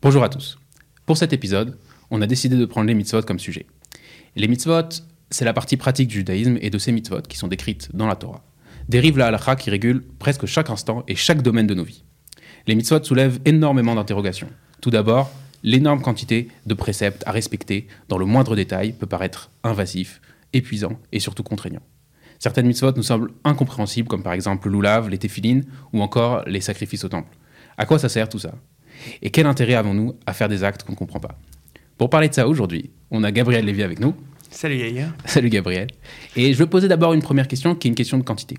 Bonjour à tous. Pour cet épisode, on a décidé de prendre les mitzvot comme sujet. Les mitzvot, c'est la partie pratique du judaïsme et de ces mitzvot qui sont décrites dans la Torah. Dérive la halakha qui régule presque chaque instant et chaque domaine de nos vies. Les mitzvot soulèvent énormément d'interrogations. Tout d'abord, l'énorme quantité de préceptes à respecter dans le moindre détail peut paraître invasif, épuisant et surtout contraignant. Certaines mitzvot nous semblent incompréhensibles, comme par exemple le loulav, les téphilines ou encore les sacrifices au temple. À quoi ça sert tout ça? Et quel intérêt avons-nous à faire des actes qu'on ne comprend pas? Pour parler de ça aujourd'hui, on a Gabriel Lévy avec nous. Salut Yaya. Salut Gabriel. Et je vais poser d'abord une première question qui est une question de quantité.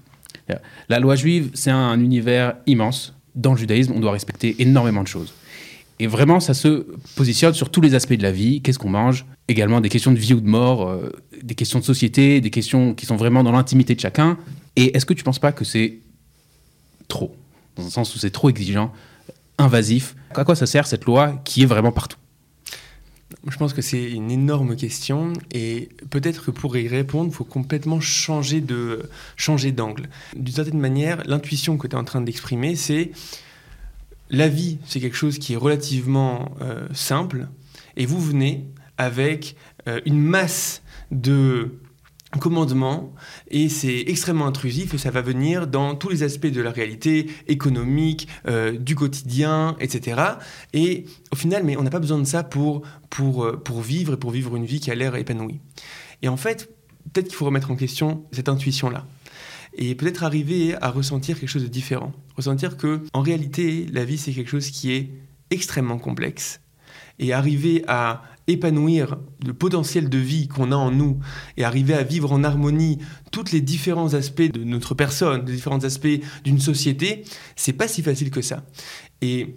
La loi juive, c'est un univers immense. Dans le judaïsme, on doit respecter énormément de choses. Et vraiment, ça se positionne sur tous les aspects de la vie. Qu'est-ce qu'on mange? Également des questions de vie ou de mort, euh, des questions de société, des questions qui sont vraiment dans l'intimité de chacun. Et est-ce que tu ne penses pas que c'est trop? Dans un sens où c'est trop exigeant invasif. À quoi ça sert cette loi qui est vraiment partout? Je pense que c'est une énorme question et peut-être que pour y répondre, il faut complètement changer de changer d'angle. D'une certaine manière, l'intuition que tu es en train d'exprimer, c'est la vie, c'est quelque chose qui est relativement euh, simple et vous venez avec euh, une masse de commandement et c'est extrêmement intrusif et ça va venir dans tous les aspects de la réalité économique, euh, du quotidien, etc. Et au final, mais on n'a pas besoin de ça pour, pour, euh, pour vivre et pour vivre une vie qui a l'air épanouie. Et en fait, peut-être qu'il faut remettre en question cette intuition-là et peut-être arriver à ressentir quelque chose de différent. Ressentir que, en réalité, la vie, c'est quelque chose qui est extrêmement complexe et arriver à épanouir le potentiel de vie qu'on a en nous et arriver à vivre en harmonie tous les différents aspects de notre personne, les différents aspects d'une société, c'est pas si facile que ça. Et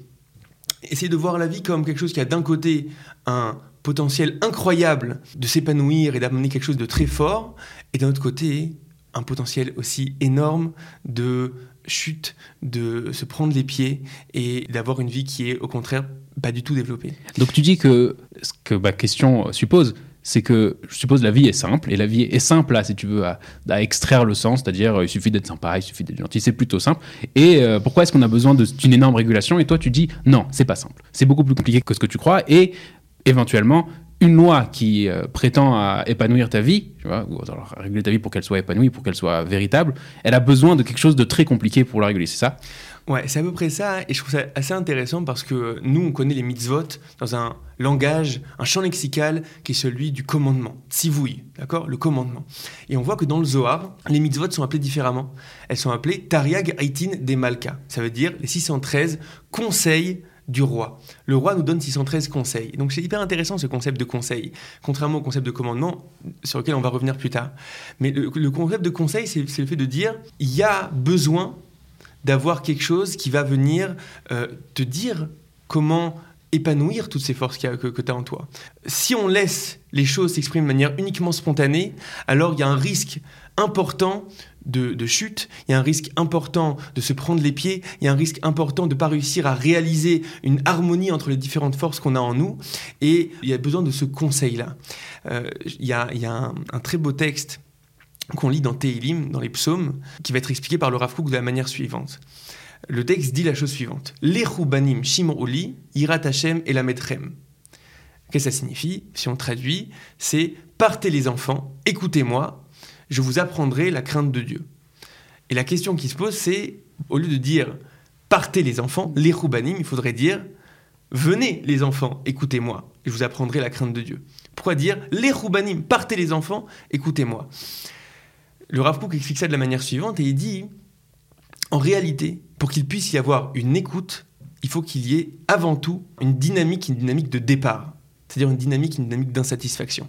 essayer de voir la vie comme quelque chose qui a d'un côté un potentiel incroyable de s'épanouir et d'amener quelque chose de très fort, et d'un autre côté un potentiel aussi énorme de chute, de se prendre les pieds et d'avoir une vie qui est au contraire pas du tout développée. Donc tu dis que ce que ma question suppose, c'est que je suppose la vie est simple et la vie est simple là si tu veux à, extraire le sens, c'est-à-dire euh, il suffit d'être sympa, il suffit d'être gentil, c'est plutôt simple. Et euh, pourquoi est-ce qu'on a besoin d'une énorme régulation? Et toi tu dis non, c'est pas simple, c'est beaucoup plus compliqué que ce que tu crois et éventuellement une loi qui euh, prétend à épanouir ta vie, tu vois, ou alors réguler ta vie pour qu'elle soit épanouie, pour qu'elle soit véritable, elle a besoin de quelque chose de très compliqué pour la réguler, c'est ça? Ouais, c'est à peu près ça, et je trouve ça assez intéressant parce que nous, on connaît les mitzvot dans un langage, un champ lexical qui est celui du commandement, tsivouï, d'accord Le commandement. Et on voit que dans le Zohar, les mitzvot sont appelées différemment. Elles sont appelées Tariag Aitin des Malka, ça veut dire les 613 conseils du roi. Le roi nous donne 613 conseils. Donc c'est hyper intéressant ce concept de conseil, contrairement au concept de commandement sur lequel on va revenir plus tard. Mais le, concept de conseil, c'est le fait de dire il y a besoin d'avoir quelque chose qui va venir euh, te dire comment épanouir toutes ces forces que, que tu as en toi. Si on laisse les choses s'exprimer de manière uniquement spontanée, alors il y a un risque important de, chute, il y a un risque important de se prendre les pieds, il y a un risque important de ne pas réussir à réaliser une harmonie entre les différentes forces qu'on a en nous, et il y a besoin de ce conseil-là. Euh, il y a, un, très beau texte qu'on lit dans Tehilim, dans les psaumes, qui va être expliqué par le Rav de la manière suivante. Le texte dit la chose suivante. L'Echubanim Shimruli, Irat Hashem et la Metrem. Qu'est-ce que ça signifie Si on traduit, c'est Partez les enfants, écoutez-moi, je vous apprendrai la crainte de Dieu. Et la question qui se pose, c'est, au lieu de dire partez les enfants, les roubanim, il faudrait dire venez les enfants, écoutez-moi, je vous apprendrai la crainte de Dieu. Pourquoi dire les roubanim, partez les enfants, écoutez-moi Le Rav Kook explique ça de la manière suivante et il dit en réalité, pour qu'il puisse y avoir une écoute, il faut qu'il y ait avant tout une dynamique, une dynamique de départ, c'est-à-dire une dynamique, une dynamique d'insatisfaction.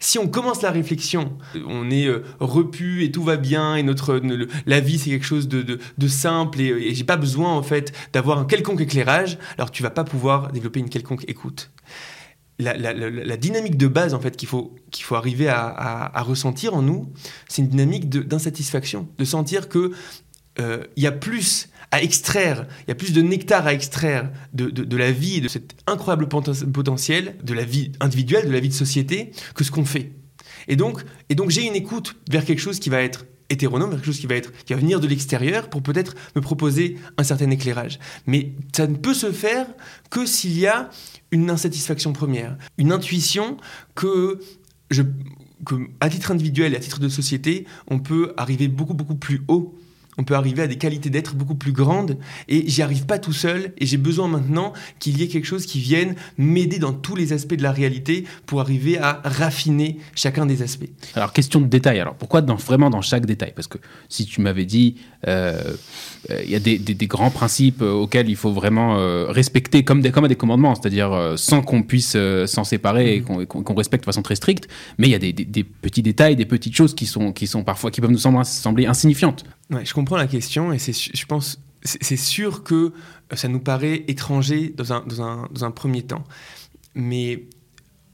Si on commence la réflexion, on est euh, repu et tout va bien et notre la vie c'est quelque chose de, simple et, j'ai pas besoin en fait d'avoir un quelconque éclairage, alors tu vas pas pouvoir développer une quelconque écoute. La, dynamique de base en fait qu'il faut faut arriver à, ressentir en nous, c'est une dynamique d'insatisfaction, de, sentir que euh, il y a plus à extraire, il y a plus de nectar à extraire de, la vie de cet incroyable potentiel de la vie individuelle, de la vie de société, que ce qu'on fait. Et donc, et donc j'ai une écoute vers quelque chose qui va être hétéronome, quelque chose qui va, être, qui va venir de l'extérieur pour peut-être me proposer un certain éclairage. Mais ça ne peut se faire que s'il y a une insatisfaction première, une intuition que à titre individuel et à titre de société, on peut arriver beaucoup, beaucoup plus haut on peut arriver à des qualités d'être beaucoup plus grandes et j'y arrive pas tout seul et j'ai besoin maintenant qu'il y ait quelque chose qui vienne m'aider dans tous les aspects de la réalité pour arriver à raffiner chacun des aspects. Alors question de détail, alors pourquoi dans, vraiment dans chaque détail? Parce que si tu m'avais dit euh, euh, il y a des, grands principes euh, auxquels il faut vraiment respecter comme des, comme des commandements, c'est-à-dire sans qu'on puisse s'en séparer et mm-hmm. qu'on respecte de façon très stricte, mais il y a des, petits détails, des petites choses qui sont, qui sont parfois qui peuvent nous sembler, sembler insignifiantes. Je comprends la question et c'est, je pense, c'est sûr que ça nous paraît étranger dans un, dans un, dans un premier temps. Mais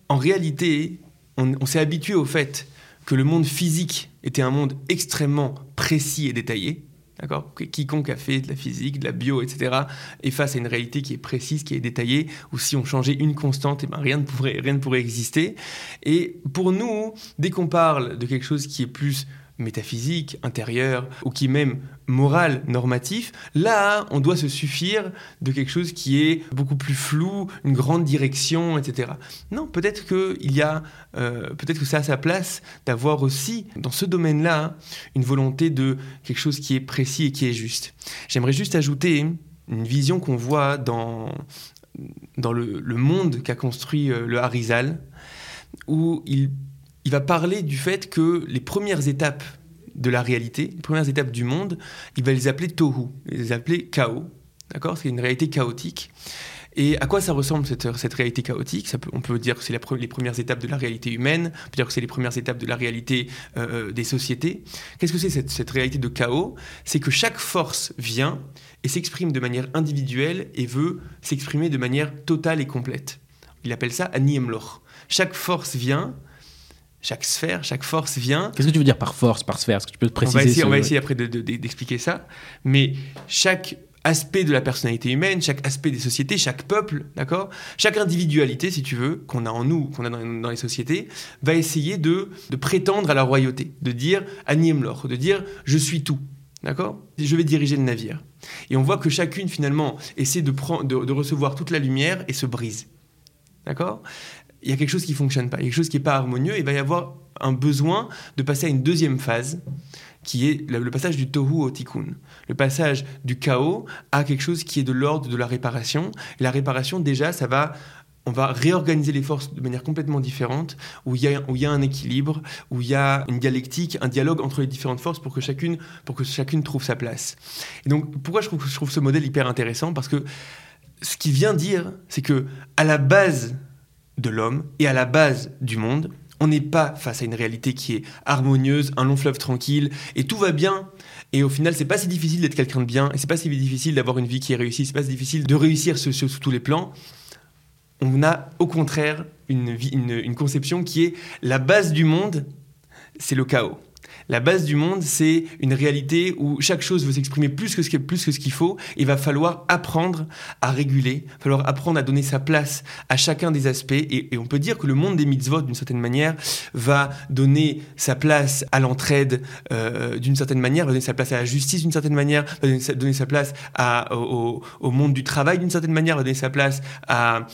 en réalité, on, s'est habitué au fait que le monde physique était un monde extrêmement précis et détaillé. D'accord? Quiconque a fait de la physique, de la bio, etc., est face à une réalité qui est précise, qui est détaillée, où si on changeait une constante, eh ben rien, ne pourrait, rien ne pourrait exister. Et pour nous, dès qu'on parle de quelque chose qui est plus métaphysique, intérieur, ou qui même moral, normatif, là, on doit se suffire de quelque chose qui est beaucoup plus flou, une grande direction, etc. Non, peut-être que il y a, euh, peut-être que ça a sa place d'avoir aussi, dans ce domaine-là, une volonté de quelque chose qui est précis et qui est juste. J'aimerais juste ajouter une vision qu'on voit dans, dans le, monde qu'a construit euh, le Harizal, où il il va parler du fait que les premières étapes de la réalité, les premières étapes du monde, il va les appeler tohu, les appeler chaos. D'accord? C'est une réalité chaotique. Et à quoi ça ressemble cette, cette réalité chaotique? On peut dire que c'est les premières étapes de la réalité humaine, on peut dire que c'est les premières étapes de la réalité euh, euh, des sociétés. Qu'est-ce que c'est cette, cette, réalité de chaos? C'est que chaque force vient et s'exprime de manière individuelle et veut s'exprimer de manière totale et complète. Il appelle ça Aniemloch. Chaque force vient chaque sphère, chaque force vient. Qu'est-ce que tu veux dire par force, par sphère? Est-ce que tu peux te préciser On va essayer, on va essayer après d'expliquer ça. Mais chaque aspect de la personnalité humaine, chaque aspect des sociétés, chaque peuple, d'accord? Chaque individualité, si tu veux, qu'on a en nous, qu'on a dans, les sociétés, va essayer de, de, prétendre à la royauté, de dire Aniemlor, de dire je suis tout, d'accord? Je vais diriger le navire. Et on voit que chacune, finalement, essaie de, de recevoir toute la lumière et se brise. D'accord? Il y a quelque chose qui fonctionne pas, quelque chose qui n'est pas harmonieux, il va y avoir un besoin de passer à une deuxième phase, qui est le passage du tohu au tikkun, le passage du chaos à quelque chose qui est de l'ordre de la réparation. Et la réparation, déjà, ça va on va réorganiser les forces de manière complètement différente, où il y a, où il y a un équilibre, où il y a une dialectique, un dialogue entre les différentes forces pour que chacune, pour que chacune trouve sa place. Et donc, pourquoi je trouve, je trouve ce modèle hyper intéressant? Parce que ce qu'il vient dire, c'est que à la base de l'homme et à la base du monde. On n'est pas face à une réalité qui est harmonieuse, un long fleuve tranquille, et tout va bien. Et au final, c'est pas si difficile d'être quelqu'un de bien, et c'est pas si difficile d'avoir une vie qui est réussie, c'est pas si difficile de réussir sur, tous les plans. On a au contraire une, une conception qui est la base du monde, c'est le chaos. La base du monde, c'est une réalité où chaque chose veut s'exprimer plus que ce plus que qu'il faut. Il va falloir apprendre à réguler, il va falloir apprendre à donner sa place à chacun des aspects. Et, on peut dire que le monde des mitzvot, d'une certaine manière, va donner sa place à l'entraide euh, d'une certaine manière, va donner sa place à la justice d'une certaine manière, va donner sa, place au, monde du travail d'une certaine manière, va donner sa place à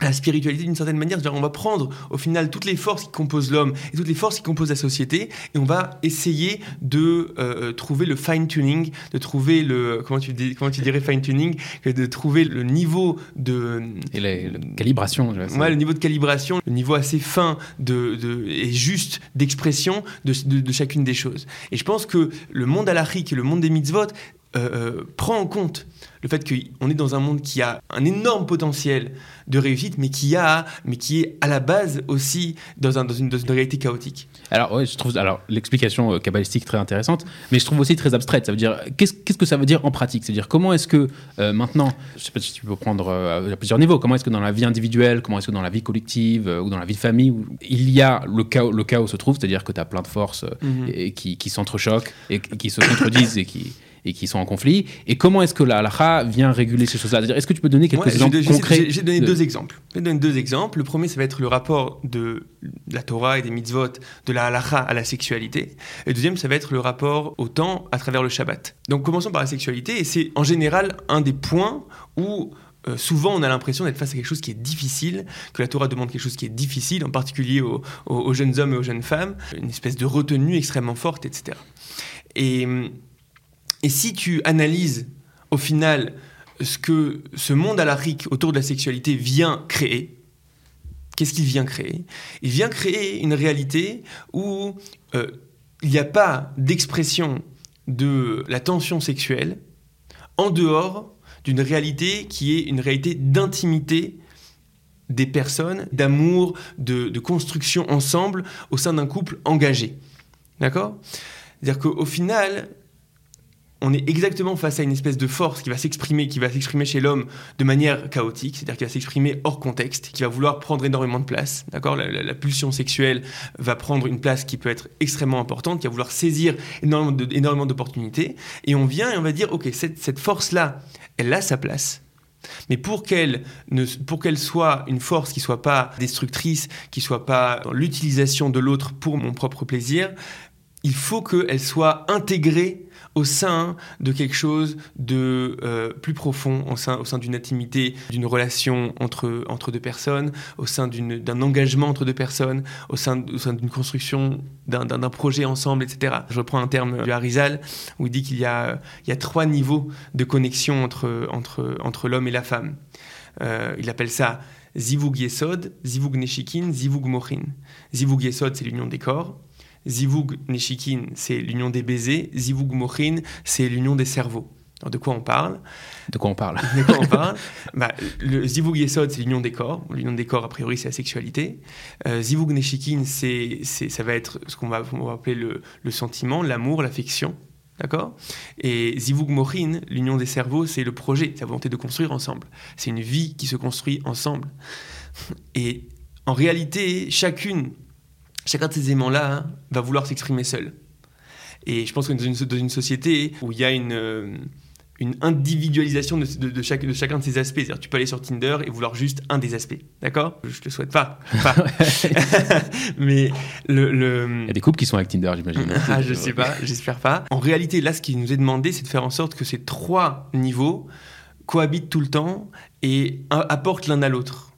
la spiritualité d'une certaine manière. On va prendre au final toutes les forces qui composent l'homme et toutes les forces qui composent la société et on va essayer de euh, trouver le fine-tuning, de trouver le... Comment tu, dis, comment tu dirais fine-tuning De trouver le niveau de... Et la, calibration. Ouais, le niveau de calibration, le niveau assez fin de, de et juste d'expression de, de, chacune des choses. Et je pense que le monde alarique et le monde des mitzvot euh, euh, prend en compte le fait qu'on est dans un monde qui a un énorme potentiel de réussite, mais qui a, mais qui est à la base aussi dans, un, dans, une, réalité chaotique. Alors ouais, je trouve alors l'explication euh, kabbalistique très intéressante, mais je trouve aussi très abstraite. Ça veut dire qu'est-ce, que ça veut dire en pratique? C'est-à-dire comment est-ce que maintenant, je sais pas si tu peux prendre à plusieurs niveaux, comment est-ce que dans la vie individuelle, comment est-ce que dans la vie collective ou dans la vie de famille, où il y a le chaos, le chaos se trouve, c'est-à-dire que tu as plein de forces mhm. et, qui, qui s'entrechoquent et qui se contredisent et qui et qui sont en conflit Et comment est-ce que la halakha vient réguler ces choses-là? Est-ce que tu peux donner quelques Ouais, exemples concrets J'ai donné de- deux exemples. Je vais donner deux exemples. Le premier, ça va être le rapport de la Torah et des mitzvot, de la halakha à la sexualité. Et le deuxième, ça va être le rapport au temps à travers le Shabbat. Donc commençons par la sexualité, et c'est en général un des points où euh, souvent on a l'impression d'être face à quelque chose qui est difficile, que la Torah demande quelque chose qui est difficile, en particulier aux, aux- aux jeunes hommes et aux jeunes femmes, une espèce de retenue extrêmement forte, etc. Et, et si tu analyses au final ce que ce monde alarique autour de la sexualité vient créer, qu'est-ce qu'il vient créer? Il vient créer une réalité où euh, il n'y a pas d'expression de la tension sexuelle en dehors d'une réalité qui est une réalité d'intimité des personnes, d'amour, de, de construction ensemble au sein d'un couple engagé. D'accord? C'est-à-dire qu'au final, on est exactement face à une espèce de force qui va s'exprimer, qui va s'exprimer chez l'homme de manière chaotique, c'est-à-dire qui va s'exprimer hors contexte, qui va vouloir prendre énormément de place. D'accord? La, pulsion sexuelle va prendre une place qui peut être extrêmement importante, qui va vouloir saisir énormément d'opportunités. Et on vient et on va dire, ok, cette, cette force-là, elle a sa place. Mais pour qu'elle soit une force qui soit pas destructrice, qui soit pas l'utilisation de l'autre pour mon propre plaisir, il faut qu'elle soit intégrée au sein de quelque chose de euh, plus profond, au sein, au sein d'une intimité, d'une relation entre, entre deux personnes, au sein d'un engagement entre deux personnes, au sein, au sein d'une construction d'un projet ensemble, etc. Je reprends un terme du Harizal où il dit qu'il y a, y a trois niveaux de connexion entre, entre, entre l'homme et la femme. Euh, il appelle ça Zivug Yesod, Zivug Neshikin, Zivug. Zivug Yesod, c'est l'union des corps. Zivug Neshikin, c'est l'union des baisers. Zivug Mochin, c'est l'union des cerveaux. Alors, de quoi on parle? De quoi on parle? De quoi on parle? Bah, Le Zivug Yesod, c'est l'union des corps. L'union des corps, a priori, c'est la sexualité. Euh, Zivug Neshikin, c'est, c'est, ça va être ce qu'on va, appeler le, le sentiment, l'amour, l'affection. D'accord? Et Zivug Mochin, l'union des cerveaux, c'est le projet, c'est la volonté de construire ensemble. C'est une vie qui se construit ensemble. Et en réalité, chacune, chacun de ces éléments-là hein, va vouloir s'exprimer seul. Et je pense que dans une, dans une société où il y a une, euh, une individualisation de, de- de chaque, de chacun de ces aspects, c'est-à-dire tu peux aller sur Tinder et vouloir juste un des aspects, d'accord? Je te le souhaite pas. pas. Mais le- le, Il y a des couples qui sont avec Tinder, j'imagine. ah, je sais pas, j'espère pas. En réalité, là, ce qui nous est demandé, c'est de faire en sorte que ces trois niveaux cohabitent tout le temps et apportent l'un à l'autre.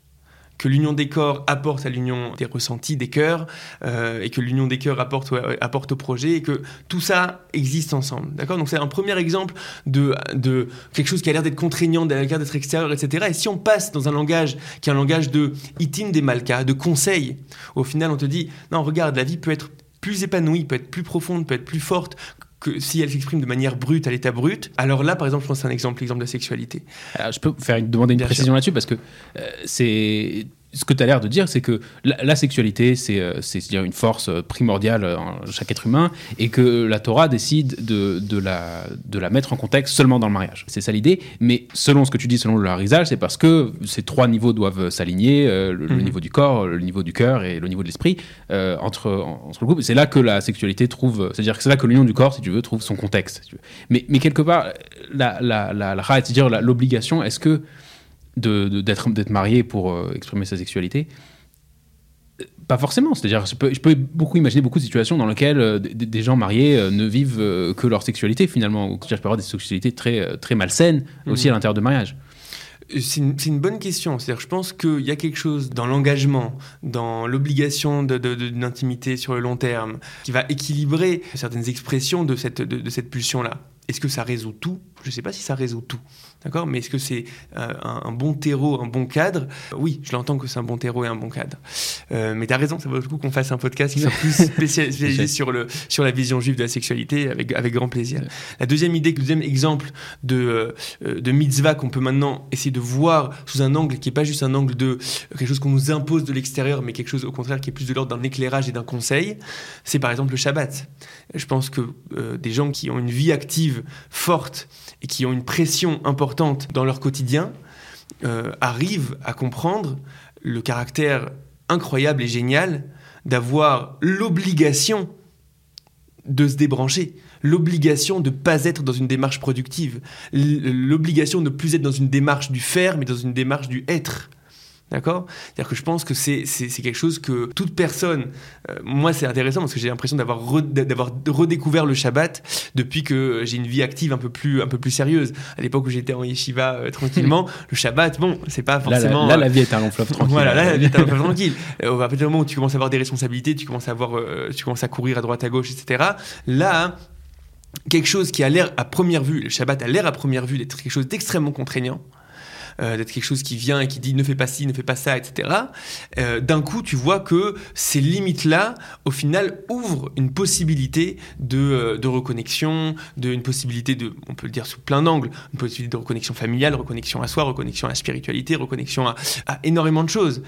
Que l'union des corps apporte à l'union des ressentis, des cœurs, euh, et que l'union des cœurs apporte, apporte au projet, et que tout ça existe ensemble. D'accord? Donc c'est un premier exemple de, de quelque chose qui a l'air d'être contraignant, qui a l'air d'être extérieur, etc. Et si on passe dans un langage qui est un langage de itim des malkas, de conseil, au final on te dit, non, regarde, la vie peut être plus épanouie, peut être plus profonde, peut être plus forte que si elle s'exprime de manière brute à l'état brut. Alors là, par exemple, je pense que c'est un exemple, l'exemple de la sexualité. Alors, je peux faire une, demander une Bien précision là-dessus parce que euh, c'est ce que tu as l'air de dire, c'est que la, la sexualité, c'est euh, une force euh, primordiale en chaque être humain et que la Torah décide de, de, la, de la mettre en contexte seulement dans le mariage. C'est ça l'idée. Mais selon ce que tu dis, selon le harizal, c'est parce que ces trois niveaux doivent s'aligner euh, le, le Mhm. niveau du corps, le niveau du cœur et le niveau de l'esprit euh, entre, entre le couple. C'est là que la sexualité trouve, c'est-à-dire que c'est là que l'union du corps, si tu veux, trouve son contexte. si tu veux. Mais, mais quelque part, la, la, la, la, ra- c'est-à-dire l'obligation, est-ce que de- de- d'être d'être marié pour euh, exprimer sa sexualité Euh, pas forcément, c'est-à-dire je peux, je peux beaucoup imaginer beaucoup de situations dans lesquelles euh, des, gens mariés euh, ne vivent que leur sexualité finalement, ou je peux avoir des sexualités très, très malsaines aussi Mhm. à l'intérieur de mariage. C'est une, c'est une bonne question. C'est-à-dire, je pense qu'il y a quelque chose dans l'engagement, dans l'obligation d'une intimité sur le long terme, qui va équilibrer certaines expressions de cette, de, de cette pulsion-là. Est-ce que ça résout tout? Je ne sais pas si ça résout tout. D'accord? Mais est-ce que c'est euh, un, un bon terreau, un bon cadre? Oui, je l'entends que c'est un bon terreau et un bon cadre. Euh, mais tu as raison, ça vaut le coup qu'on fasse un podcast qui soit plus spécial- spécialisé sur, le, sur la vision juive de la sexualité, avec, avec grand plaisir. La deuxième idée, le deuxième exemple de, euh, de mitzvah qu'on peut maintenant essayer de voir sous un angle qui n'est pas juste un angle de quelque chose qu'on nous impose de l'extérieur, mais quelque chose au contraire qui est plus de l'ordre d'un éclairage et d'un conseil, c'est par exemple le Shabbat. Je pense que euh, des gens qui ont une vie active forte et qui ont une pression importante dans leur quotidien euh, arrivent à comprendre le caractère incroyable et génial d'avoir l'obligation de se débrancher, l'obligation de ne pas être dans une démarche productive, l'obligation de ne plus être dans une démarche du faire, mais dans une démarche du être. D'accord? C'est-à-dire que je pense que c'est quelque chose que toute personne, euh, moi c'est intéressant parce que j'ai l'impression d'avoir d'avoir redécouvert le Shabbat depuis que j'ai une vie active un peu plus, un peu plus sérieuse. À l'époque où j'étais en yeshiva euh, tranquillement, le Shabbat, bon, c'est pas forcément. Là, la, vie est un long fleuve tranquille. Voilà, là la vie est un long fleuve tranquille. Euh, à partir du moment où tu commences à avoir des responsabilités, tu commences à, avoir, tu commences à courir à droite à gauche, etc. Là, quelque chose qui a l'air à première vue, le Shabbat a l'air à première vue d'être quelque chose d'extrêmement contraignant. Euh, d'être quelque chose qui vient et qui dit ne fais pas ci, ne fais pas ça, etc. Euh, d'un coup, tu vois que ces limites-là, au final, ouvrent une possibilité de, euh, de reconnexion, une possibilité de, on peut le dire sous plein d'angles, une possibilité de reconnexion familiale, reconnexion à soi, reconnexion à la spiritualité, reconnexion à, énormément de choses.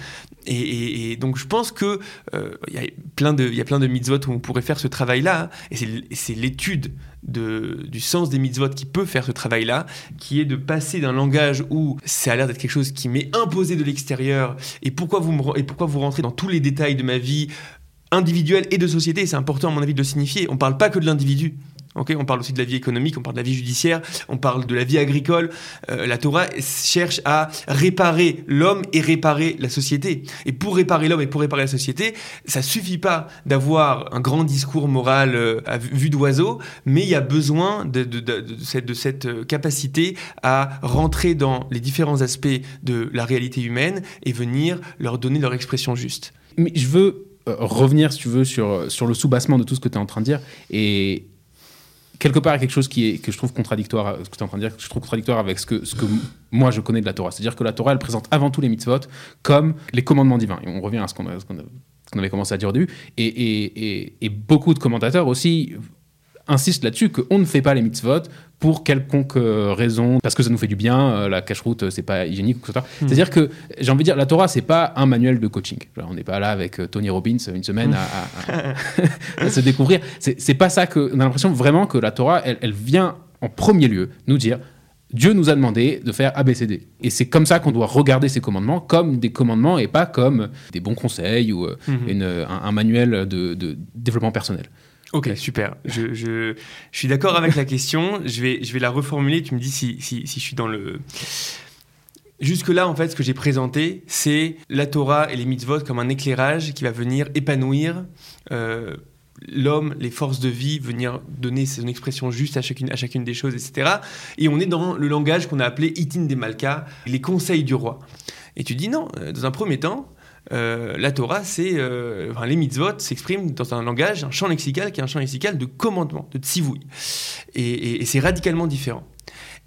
Et, donc, je pense que il y a plein de, il y a plein de mitzvot où on pourrait faire ce travail-là, et c'est l'étude de, du sens des mitzvot qui peut faire ce travail-là, qui est de passer d'un langage où ça a l'air d'être quelque chose qui m'est imposé de l'extérieur, et pourquoi, vous me, et pourquoi vous rentrez dans tous les détails de ma vie individuelle et de société, c'est important à mon avis de le signifier, on ne parle pas que de l'individu, on parle aussi de la vie économique, on parle de la vie judiciaire, on parle de la vie agricole. Euh, la Torah cherche à réparer l'homme et réparer la société. Et pour réparer l'homme et pour réparer la société, ça suffit pas d'avoir un grand discours moral euh, à vue d'oiseau, mais il y a besoin de, cette, euh, capacité à rentrer dans les différents aspects de la réalité humaine et venir leur donner leur expression juste. Mais je veux revenir, si tu veux, sur, sur le soubassement de tout ce que tu es en train de dire. Et, quelque part quelque chose qui est, que je trouve contradictoire, es en train de dire, que je trouve contradictoire avec ce que, ce que moi je connais de la Torah. C'est-à-dire que la Torah, elle présente avant tout les mitzvot comme les commandements divins. Et on revient à ce qu'on avait commencé à dire au et, beaucoup de commentateurs aussi insistent là-dessus qu'on ne fait pas les mitzvot pour quelconque euh, raison, parce que ça nous fait du bien, euh, la cache-route, euh, c'est pas hygiénique, etc. Hmm. C'est-à-dire que, j'ai envie de dire, la Torah, c'est pas un manuel de coaching. on n'est pas là avec Tony Robbins une semaine à, se découvrir. C'est pas ça que. On a l'impression vraiment que la Torah, elle, elle vient en premier lieu nous dire Dieu nous a demandé de faire ABCD. Et c'est comme ça qu'on doit regarder ces commandements, comme des commandements et pas comme des bons conseils ou hmm. un, manuel de développement personnel. Ok, super. Je, je, suis d'accord avec la question. Je vais, je vais la reformuler. Tu me dis si, si, si je suis dans le. Jusque-là, en fait, ce que j'ai présenté, c'est la Torah et les mitzvot comme un éclairage qui va venir épanouir euh, l'homme, les forces de vie, venir donner son expression juste à chacune, à chacune des choses, etc. Et on est dans le langage qu'on a appelé itin des malka, les conseils du roi. Et tu dis non, euh, dans un premier temps, euh, la Torah, c'est euh, les mitzvot s'expriment dans un langage, un champ lexical qui est un champ lexical de commandement, de tzivouille. Et, c'est radicalement différent.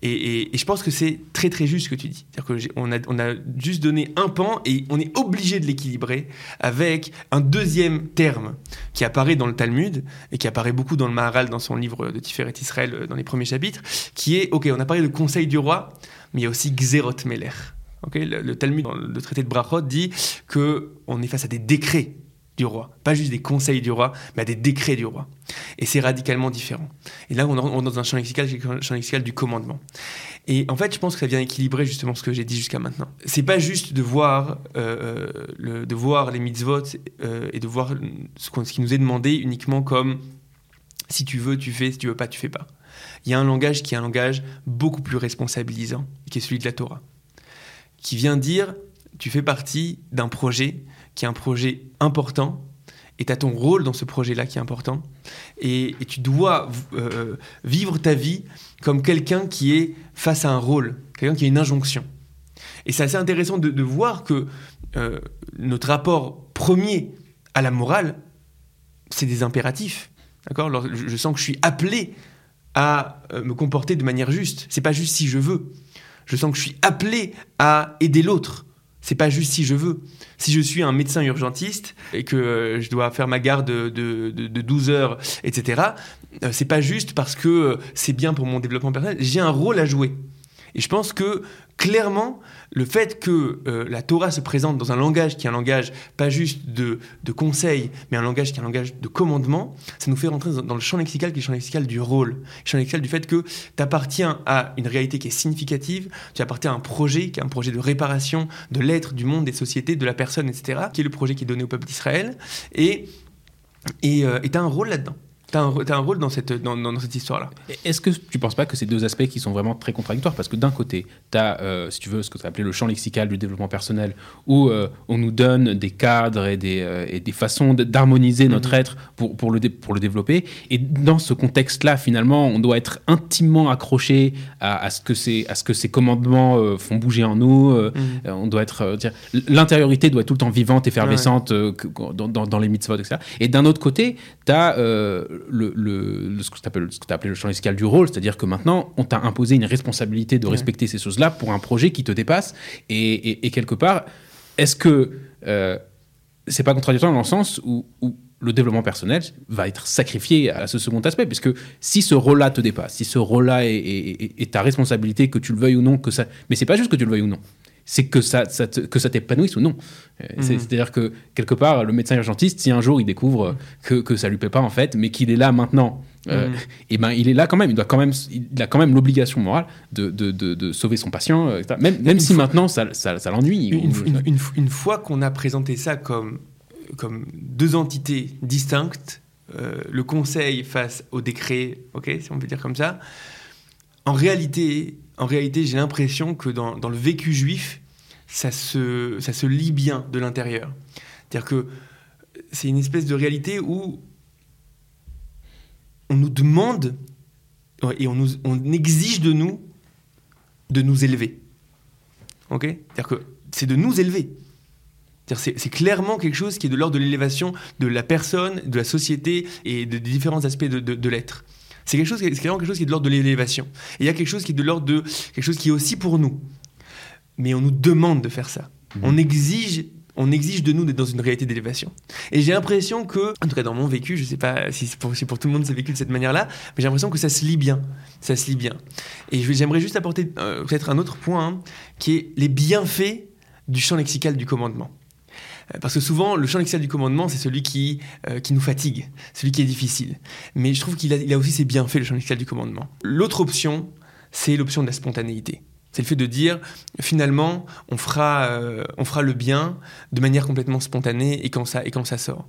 Et, je pense que c'est très très juste ce que tu dis. C'est-à-dire qu'on a, on a juste donné un pan et on est obligé de l'équilibrer avec un deuxième terme qui apparaît dans le Talmud et qui apparaît beaucoup dans le Maharal, dans son livre de Tiferet Israël, euh, dans les premiers chapitres, qui est, ok, on a parlé de conseil du roi, mais il y a aussi Xerot Le, Talmud, dans le traité de Brachot, dit qu'on est face à des décrets du roi. Pas juste des conseils du roi, mais à des décrets du roi. Et c'est radicalement différent. Et là, on est dans un champ lexical, champ lexical du commandement. Et en fait, je pense que ça vient équilibrer justement ce que j'ai dit jusqu'à maintenant. C'est pas juste de voir, euh, euh, les mitzvot euh, et de voir ce, ce, qui nous est demandé uniquement comme si tu veux, tu fais, si tu veux pas, tu fais pas. Il y a un langage qui est un langage beaucoup plus responsabilisant, qui est celui de la Torah qui vient dire tu fais partie d'un projet qui est un projet important et tu as ton rôle dans ce projet-là qui est important et, tu dois euh, vivre ta vie comme quelqu'un qui est face à un rôle, quelqu'un qui a une injonction. Et c'est assez intéressant de, voir que euh, notre rapport premier à la morale, c'est des impératifs. D'accord? Je, je, sens que je suis appelé à euh, me comporter de manière juste. C'est pas juste si je veux. Je sens que je suis appelé à aider l'autre. C'est pas juste si je veux. Si je suis un médecin urgentiste et que euh, je dois faire ma garde de, de, 12 heures, etc., euh, c'est pas juste parce que euh, c'est bien pour mon développement personnel. J'ai un rôle à jouer. Et je pense que clairement, le fait que euh, la Torah se présente dans un langage qui est un langage pas juste de, de conseil, mais un langage qui est un langage de commandement, ça nous fait rentrer dans, le champ lexical qui est le champ lexical du rôle, le champ lexical du fait que tu appartiens à une réalité qui est significative, tu appartiens à un projet qui est un projet de réparation de l'être, du monde, des sociétés, de la personne, etc., qui est le projet qui est donné au peuple d'Israël, et tu as un rôle là-dedans. Tu as, un rôle dans cette, dans, dans cette histoire-là. Est-ce que tu penses pas que ces deux aspects qui sont vraiment très contradictoires Parce que d'un côté, tu as, euh, si tu veux, ce que tu as appelé le champ lexical du développement personnel, où euh, on nous donne des cadres et des, euh, et des façons d'harmoniser notre Mhm. être pour, pour, le pour le développer. Et dans ce contexte-là, finalement, on doit être intimement accroché à, à ce, que ces, à ce que ces commandements font bouger en nous. euh, on doit être, l'intériorité doit être tout le temps vivante, effervescente dans, dans- dans les mitzvot, etc. Et d'un autre côté, tu as le, ce que tu as appelé le champ lexical du rôle, c'est-à-dire que maintenant, on t'a imposé une responsabilité de Ouais. respecter ces choses-là pour un projet qui te dépasse. Et, et- et quelque part, est-ce que euh, c'est pas contradictoire dans le sens où, où le développement personnel va être sacrifié à ce second aspect, puisque si ce rôle-là te dépasse, si ce rôle-là est, est- est- est ta responsabilité, que tu le veuilles ou non, que ça, mais c'est pas juste que tu le veuilles ou non, c'est que ça, ça te- que ça t'épanouisse ou non. Euh, Mhm. C'est-à-dire que quelque part, le médecin urgentiste, si un jour il découvre euh, que, que ça lui plaît pas en fait, mais qu'il est là maintenant, euh, Mhm. et ben il est là quand même. Il doit quand même, il a quand même l'obligation morale de, de, de- de sauver son patient, euh, etc. même, même Une si fois- maintenant ça, ça, ça l'ennuie. Une fois qu'on a présenté ça comme, comme deux entités distinctes, euh, le conseil face au décret, ok, si on peut dire comme ça, en réalité, en réalité j'ai l'impression que dans, dans le vécu juif, ça se, ça se lie bien de l'intérieur. C'est-à-dire que c'est une espèce de réalité où on nous demande et on, nous, on exige de nous de nous élever. Ok? C'est-à-dire que c'est de nous élever. C'est clairement quelque chose qui est de l'ordre de l'élévation de la personne, de la société et de- des différents aspects de, de- l'être. C'est clairement quelque chose qui est de l'ordre de l'élévation. Et il y a quelque chose qui est de l'ordre de quelque chose qui est aussi pour nous. Mais on nous demande de faire ça. Mhm. On exige, on exige de nous d'être dans une réalité d'élévation. Et j'ai l'impression que, en tout cas dans mon vécu, je sais pas si c'est pour, si pour tout le monde c'est vécu de cette manière-là, mais j'ai l'impression que ça se lit bien. Ça se lit bien. Et j'aimerais juste apporter euh, peut-être un autre point, hein, qui est les bienfaits du champ lexical du commandement. Euh, Parce que souvent, le champ lexical du commandement, c'est celui qui, euh, qui nous fatigue, celui qui est difficile. Mais je trouve qu'il a, il a aussi ses bienfaits, le champ lexical du commandement. L'autre option, c'est l'option de la spontanéité. C'est le fait de dire, finalement, on fera, euh, on fera le bien de manière complètement spontanée et quand ça, et quand ça sort.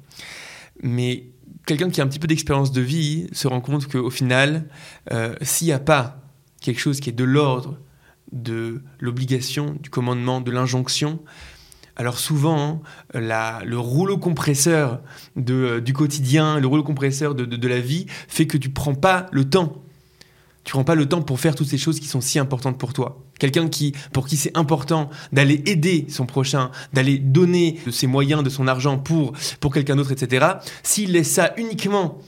Mais quelqu'un qui a un petit peu d'expérience de vie se rend compte qu'au final, euh, s'il n'y a pas quelque chose qui est de l'ordre de l'obligation, du commandement, de l'injonction, alors souvent, hein, le rouleau compresseur de, euh, du quotidien, le rouleau compresseur de, la vie fait que tu prends pas le temps. Tu prends pas le temps pour faire toutes ces choses qui sont si importantes pour toi. Quelqu'un qui, pour qui c'est important d'aller aider son prochain, d'aller donner de ses moyens, de son argent pour, pour quelqu'un d'autre, etc. S'il laisse ça uniquement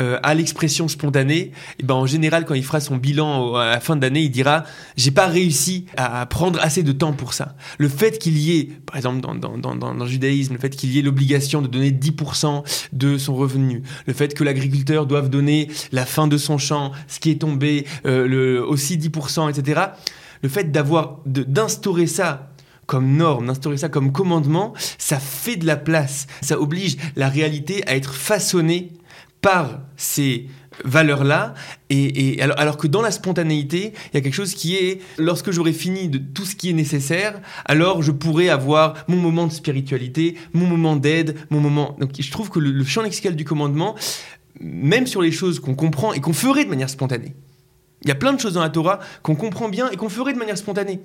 euh, à l'expression spontanée, et ben en général, quand il fera son bilan à la fin de l'année, il dira j'ai pas réussi à prendre assez de temps pour ça. Le fait qu'il y ait, par exemple dans, dans, dans, dans, le judaïsme, le fait qu'il y ait l'obligation de donner 10% de son revenu, le fait que l'agriculteur doive donner la fin de son champ, ce qui est tombé, euh, aussi 10%, etc. Le fait d'avoir d'instaurer ça comme norme, d'instaurer ça comme commandement, ça fait de la place, ça oblige la réalité à être façonnée par ces valeurs-là, et, alors, alors que dans la spontanéité, il y a quelque chose qui est, lorsque j'aurai fini de tout ce qui est nécessaire, alors je pourrai avoir mon moment de spiritualité, mon moment d'aide, mon moment... Donc je trouve que le champ lexical du commandement, même sur les choses qu'on comprend et qu'on ferait de manière spontanée, il y a plein de choses dans la Torah qu'on comprend bien et qu'on ferait de manière spontanée.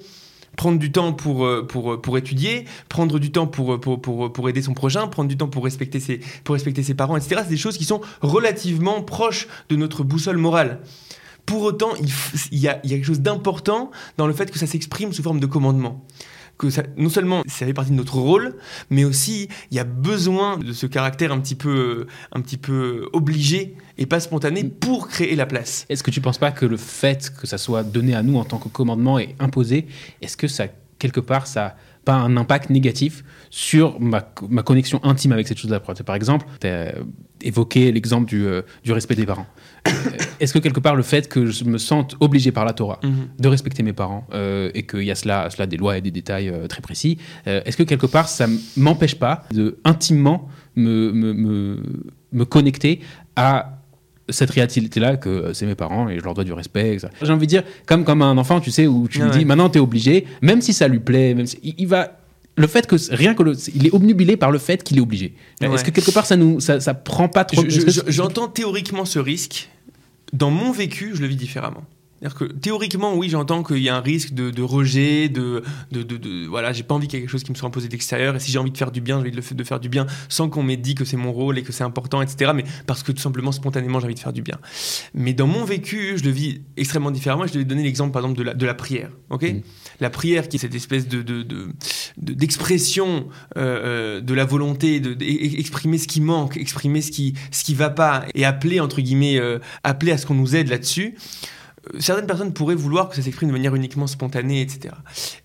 Prendre du temps pour, euh, pour, pour étudier, prendre du temps pour, pour, pour, pour aider son prochain, prendre du temps pour respecter ses, pour respecter ses parents, etc. C'est des choses qui sont relativement proches de notre boussole morale. Pour autant, il y, a, il y a quelque chose d'important dans le fait que ça s'exprime sous forme de commandement. Que ça, non seulement ça fait partie de notre rôle, mais aussi il y a besoin de ce caractère un petit peu, un petit peu obligé et pas spontané pour créer la place. Est-ce que tu penses pas que le fait que ça soit donné à nous en tant que commandement et imposé, est-ce que ça, quelque part, ça pas un impact négatif sur ma, ma connexion intime avec cette chose-là Par exemple, tu as évoqué l'exemple du, euh, du respect des parents. Euh, est-ce que quelque part, le fait que je me sente obligé par la Torah Mhm. de respecter mes parents euh, et qu'il y a cela, cela des lois et des détails euh, très précis, est-ce que quelque part, ça m'empêche pas de intimement me, me, me, me connecter à cette réalité-là que euh, c'est mes parents et je leur dois du respect. J'ai envie de dire, comme, comme un enfant, tu sais, où tu Ah lui ouais. dis maintenant tu es obligé, même si ça lui plaît, même si, il, il va le fait que rien que le, il est obnubilé par le fait qu'il est obligé. Est-ce que quelque part ça nous ça, ça prend pas trop Je- je- je- J'entends théoriquement ce risque. Dans mon vécu, je le vis différemment. C'est-à-dire que théoriquement, oui, j'entends qu'il y a un risque de, de rejet, de, de, de- voilà, j'ai pas envie qu'il y ait quelque chose qui me soit imposé de l'extérieur. Et si j'ai envie de faire du bien, j'ai envie de, le faire du bien sans qu'on m'ait dit que c'est mon rôle et que c'est important, etc. Mais parce que tout simplement, spontanément, j'ai envie de faire du bien. Mais dans mon vécu, je le vis extrêmement différemment. Et je vais donner l'exemple, par exemple, de la, de la prière. Ok? Mhm. La prière, qui est cette espèce de, de- de- de- d'expression euh, euh, de la volonté, de, de- e- exprimer ce qui manque, exprimer ce qui ce qui va pas, et appeler entre guillemets, euh, appeler à ce qu'on nous aide là-dessus. Certaines personnes pourraient vouloir que ça s'exprime de manière uniquement spontanée, etc.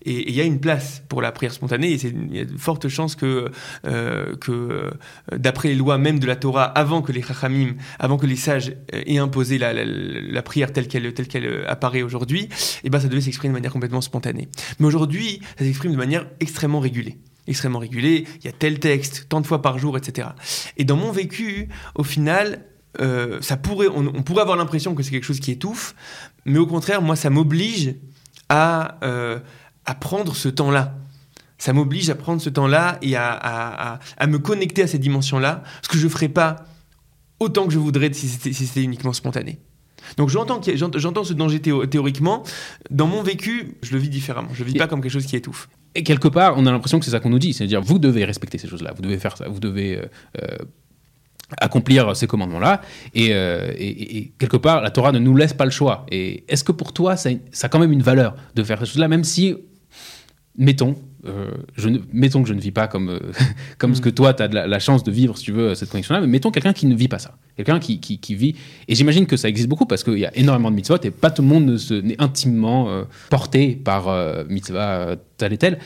Et il y a une place pour la prière spontanée, et il y a de fortes chances que, euh, euh, d'après les lois même de la Torah, avant que les chachamim, avant que les sages euh, aient imposé la, prière telle qu'elle apparaît aujourd'hui, et ben ça devait s'exprimer de manière complètement spontanée. Mais aujourd'hui, ça s'exprime de manière extrêmement régulée. Extrêmement régulée, il y a tel texte, tant de fois par jour, etc. Et dans mon vécu, au final, euh, ça pourrait, on, on pourrait avoir l'impression que c'est quelque chose qui étouffe, mais au contraire, moi, ça m'oblige à, euh, à prendre ce temps-là. Ça m'oblige à prendre ce temps-là et à, à- à- à me connecter à ces dimensions-là, ce que je ne ferais pas autant que je voudrais si c'était si uniquement spontané. Donc j'entends ce danger théo- théoriquement. Dans mon vécu, je le vis différemment. Je le vis pas comme quelque chose qui étouffe. Et quelque part, on a l'impression que c'est ça qu'on nous dit, c'est-à-dire vous devez respecter ces choses-là, vous devez faire ça, vous devez euh, accomplir ces commandements-là, et, euh, et- quelque part, la Torah ne nous laisse pas le choix. Et est-ce que pour toi, ça, ça a quand même une valeur de faire ces choses-là, même si, mettons, euh, je ne, mettons que je ne vis pas comme, euh, comme ce Mm. que toi, tu as de la, la chance de vivre, si tu veux, cette connexion-là, mais mettons quelqu'un qui ne vit pas ça, quelqu'un qui, qui, qui vit, et j'imagine que ça existe beaucoup parce qu'il y a énormément de mitzvot, et pas tout le monde n'est intimement euh, porté par euh, mitzvah euh, tel et tel.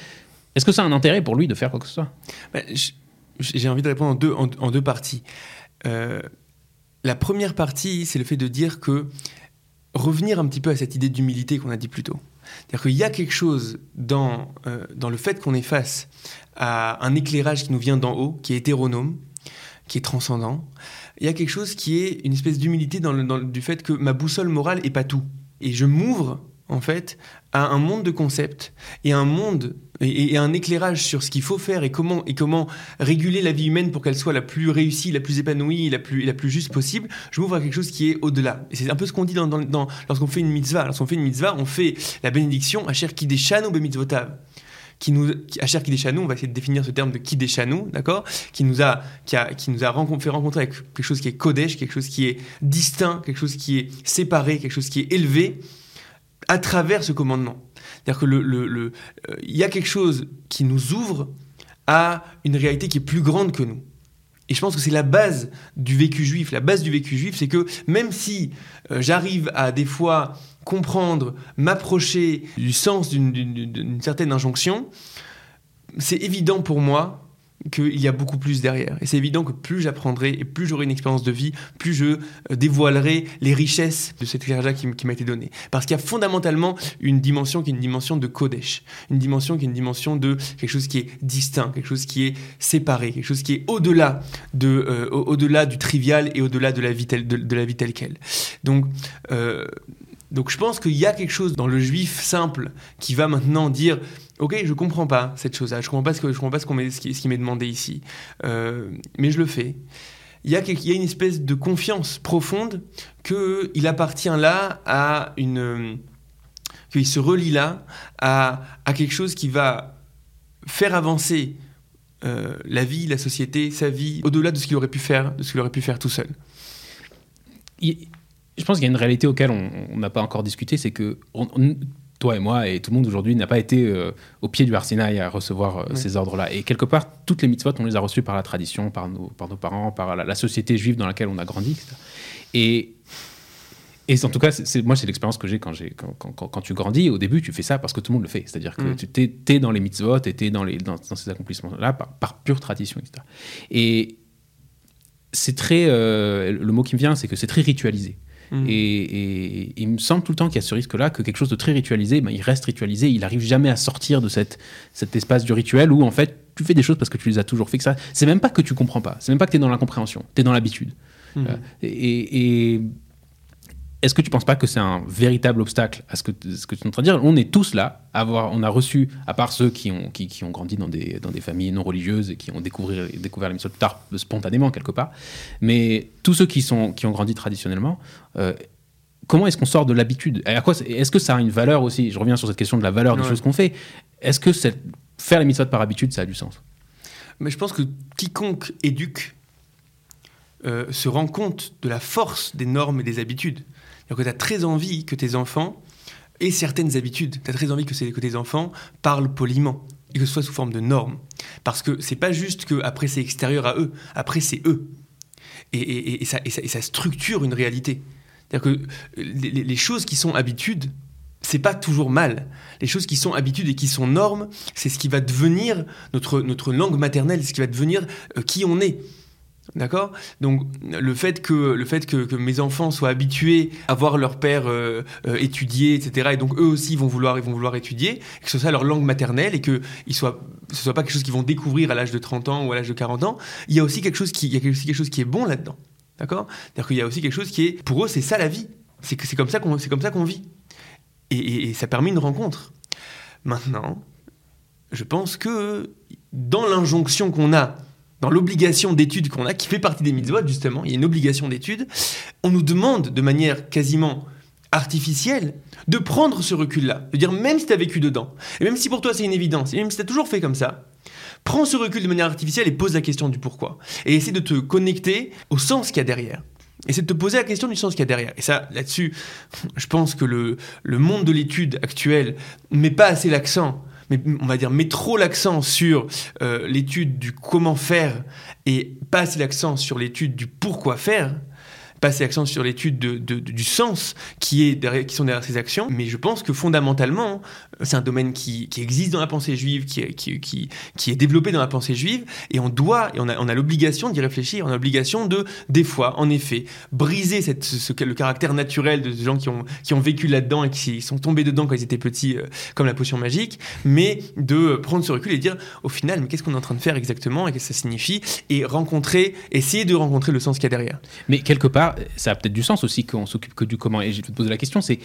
Est-ce que ça a un intérêt pour lui de faire quoi que ce soit? Ben, J'ai envie de répondre en deux, en, deux parties. Euh, la première partie, c'est le fait de dire que revenir un petit peu à cette idée d'humilité qu'on a dit plus tôt. C'est-à-dire qu'il y a quelque chose dans, euh, dans le fait qu'on est face à un éclairage qui nous vient d'en haut, qui est hétéronome, qui est transcendant. Il y a quelque chose qui est une espèce d'humilité dans le, dans le- du fait que ma boussole morale est pas tout. Et je m'ouvre, en fait, à un monde de concepts et un monde et, un éclairage sur ce qu'il faut faire et comment, et comment réguler la vie humaine pour qu'elle soit la plus réussie, la plus épanouie, la plus, la plus juste possible, je m'ouvre à quelque chose qui est au-delà. Et c'est un peu ce qu'on dit dans, lorsqu'on fait une mitzvah. Lorsqu'on fait une mitzvah, on fait la bénédiction à Cher Kideshanu Bemitzvotav. Qui nous, qui- à Cher Kideshanu, on va essayer de définir ce terme de Kideshanu, d'accord Qui nous a, qui a, qui nous a fait rencontrer avec quelque chose qui est Kodesh, quelque chose qui est distinct, quelque chose qui est séparé, quelque chose qui est élevé, à travers ce commandement. C'est-à-dire que euh, y a quelque chose qui nous ouvre à une réalité qui est plus grande que nous. Et je pense que c'est la base du vécu juif. La base du vécu juif, c'est que même si euh, j'arrive à des fois comprendre, m'approcher du sens d'une certaine injonction, c'est évident pour moi qu'il y a beaucoup plus derrière. Et c'est évident que plus j'apprendrai et plus j'aurai une expérience de vie, plus je euh, dévoilerai les richesses de cet éclairage qui, qui m'a été donné. Parce qu'il y a fondamentalement une dimension qui est une dimension de Kodesh, une dimension qui est une dimension de quelque chose qui est distinct, quelque chose qui est séparé, quelque chose qui est au-delà de, euh, au- du trivial et au-delà de la vie telle, de la vie telle qu'elle. Donc, euh, donc je pense qu'il y a quelque chose dans le juif simple qui va maintenant dire Ok, je comprends pas cette chose-là, je comprends pas ce, que, je comprends pas ce, qu'on ce qui, ce qui m'est demandé ici, Euh, mais je le fais. Il y, a, une espèce de confiance profonde qu'il appartient là à une. qu'il se relie là à, à quelque chose qui va faire avancer euh, la vie, la société, sa vie, au-delà de ce qu'il aurait pu faire, de ce qu'il aurait pu faire tout seul. Je pense qu'il y a une réalité auquel on n'a pas encore discuté, c'est que toi et moi et tout le monde aujourd'hui n'a pas été euh, au pied du Arsinaï à recevoir euh, ces ordres-là. Et quelque part, toutes les mitzvot, on les a reçues par la tradition, par nos, par nos parents, par la, la société juive dans laquelle on a grandi, etc. Et, et en tout cas, c'est- moi, c'est l'expérience que j'ai quand, j'ai- quand, quand- quand- quand tu grandis. Au début, tu fais ça parce que tout le monde le fait. C'est-à-dire que Mm. tu t'es, t'es dans les mitzvot et t'es dans, les, dans, dans ces accomplissements-là par, par pure tradition, etc. Et c'est très. euh, le mot qui me vient, c'est que c'est très ritualisé. Mm. Et, et il me semble tout le temps qu'il y a ce risque-là, que quelque chose de très ritualisé, ben, il reste ritualisé, il arrive jamais à sortir de cette, cet espace du rituel où en fait tu fais des choses parce que tu les as toujours fait. C'est même pas que tu comprends pas, c'est même pas que tu es dans l'incompréhension, tu es dans l'habitude. Mm. Euh, Et, et, est-ce que tu ne penses pas que c'est un véritable obstacle à ce que, ce que tu es en train de dire? On est tous là, avoir, on a reçu, à part ceux qui ont, qui, qui ont grandi dans des, dans des familles non religieuses et qui ont découvert, découvert les mitzvot tard, spontanément quelque part, mais tous ceux qui, sont, qui ont grandi traditionnellement, euh, comment est-ce qu'on sort de l'habitude? Est-ce que ça a une valeur aussi? Je reviens sur cette question de la valeur des choses qu'on fait. Est-ce que faire les mitzvot par habitude, ça a du sens? Mais je pense que quiconque éduque euh, se rend compte de la force des normes et des habitudes. Que tu as très envie que tes enfants aient certaines habitudes. Tu as très envie que, que, tes enfants parlent poliment et que ce soit sous forme de normes. Parce que c'est pas juste que après c'est extérieur à eux, après c'est eux. Et, ça, structure une réalité. C'est-à-dire que les, les, choses qui sont habitudes, c'est pas toujours mal. Les choses qui sont habitudes et qui sont normes, c'est ce qui va devenir notre, notre langue maternelle, ce qui va devenir euh, qui on est. D'accord? Donc le fait, que, le fait que, mes enfants soient habitués à voir leur père euh, euh, étudier, etc., et donc eux aussi vont vouloir, vont vouloir étudier, que ce soit leur langue maternelle et que ce soit pas quelque chose qu'ils vont découvrir à l'âge de 30 ans ou à l'âge de 40 ans, il y a aussi quelque chose qui, est bon là-dedans. D'accord? C'est-à-dire qu'il y a aussi quelque chose qui est, pour eux, c'est ça la vie. C'est comme ça qu'on qu'on vit. Et, et ça permet une rencontre. Maintenant, je pense que dans l'injonction qu'on a dans l'obligation d'étude qu'on a, qui fait partie des mitzvot, justement, il y a une obligation d'étude, on nous demande de manière quasiment artificielle de prendre ce recul-là, de dire même si tu as vécu dedans, et même si pour toi c'est une évidence, et même si tu as toujours fait comme ça, prends ce recul de manière artificielle et pose la question du pourquoi. Et essaie de te connecter au sens qu'il y a derrière. Essaie de te poser la question du sens qu'il y a derrière. Et ça, là-dessus, je pense que le, le monde de l'étude actuelle met pas assez l'accent on va dire, met trop l'accent sur euh, l'étude du comment faire et pas assez l'accent sur l'étude du pourquoi faire, passer l'accent sur l'étude du sens qui, est qui sont derrière ces actions. Mais je pense que fondamentalement, c'est un domaine qui, existe dans la pensée juive, qui, qui, qui, est développé dans la pensée juive, et on doit, et on a, on a l'obligation d'y réfléchir, on a l'obligation de, des fois, en effet, briser cette, ce, le caractère naturel de gens qui ont, qui ont vécu là-dedans et qui sont tombés dedans quand ils étaient petits, euh, comme la potion magique, mais de prendre ce recul et dire, au final, mais qu'est-ce qu'on est en train de faire exactement et qu'est-ce que ça signifie, et rencontrer, essayer de rencontrer le sens qu'il y a derrière. Mais quelque part, ça a peut-être du sens aussi qu'on s'occupe que du comment. Et je vais te poser la question, c'est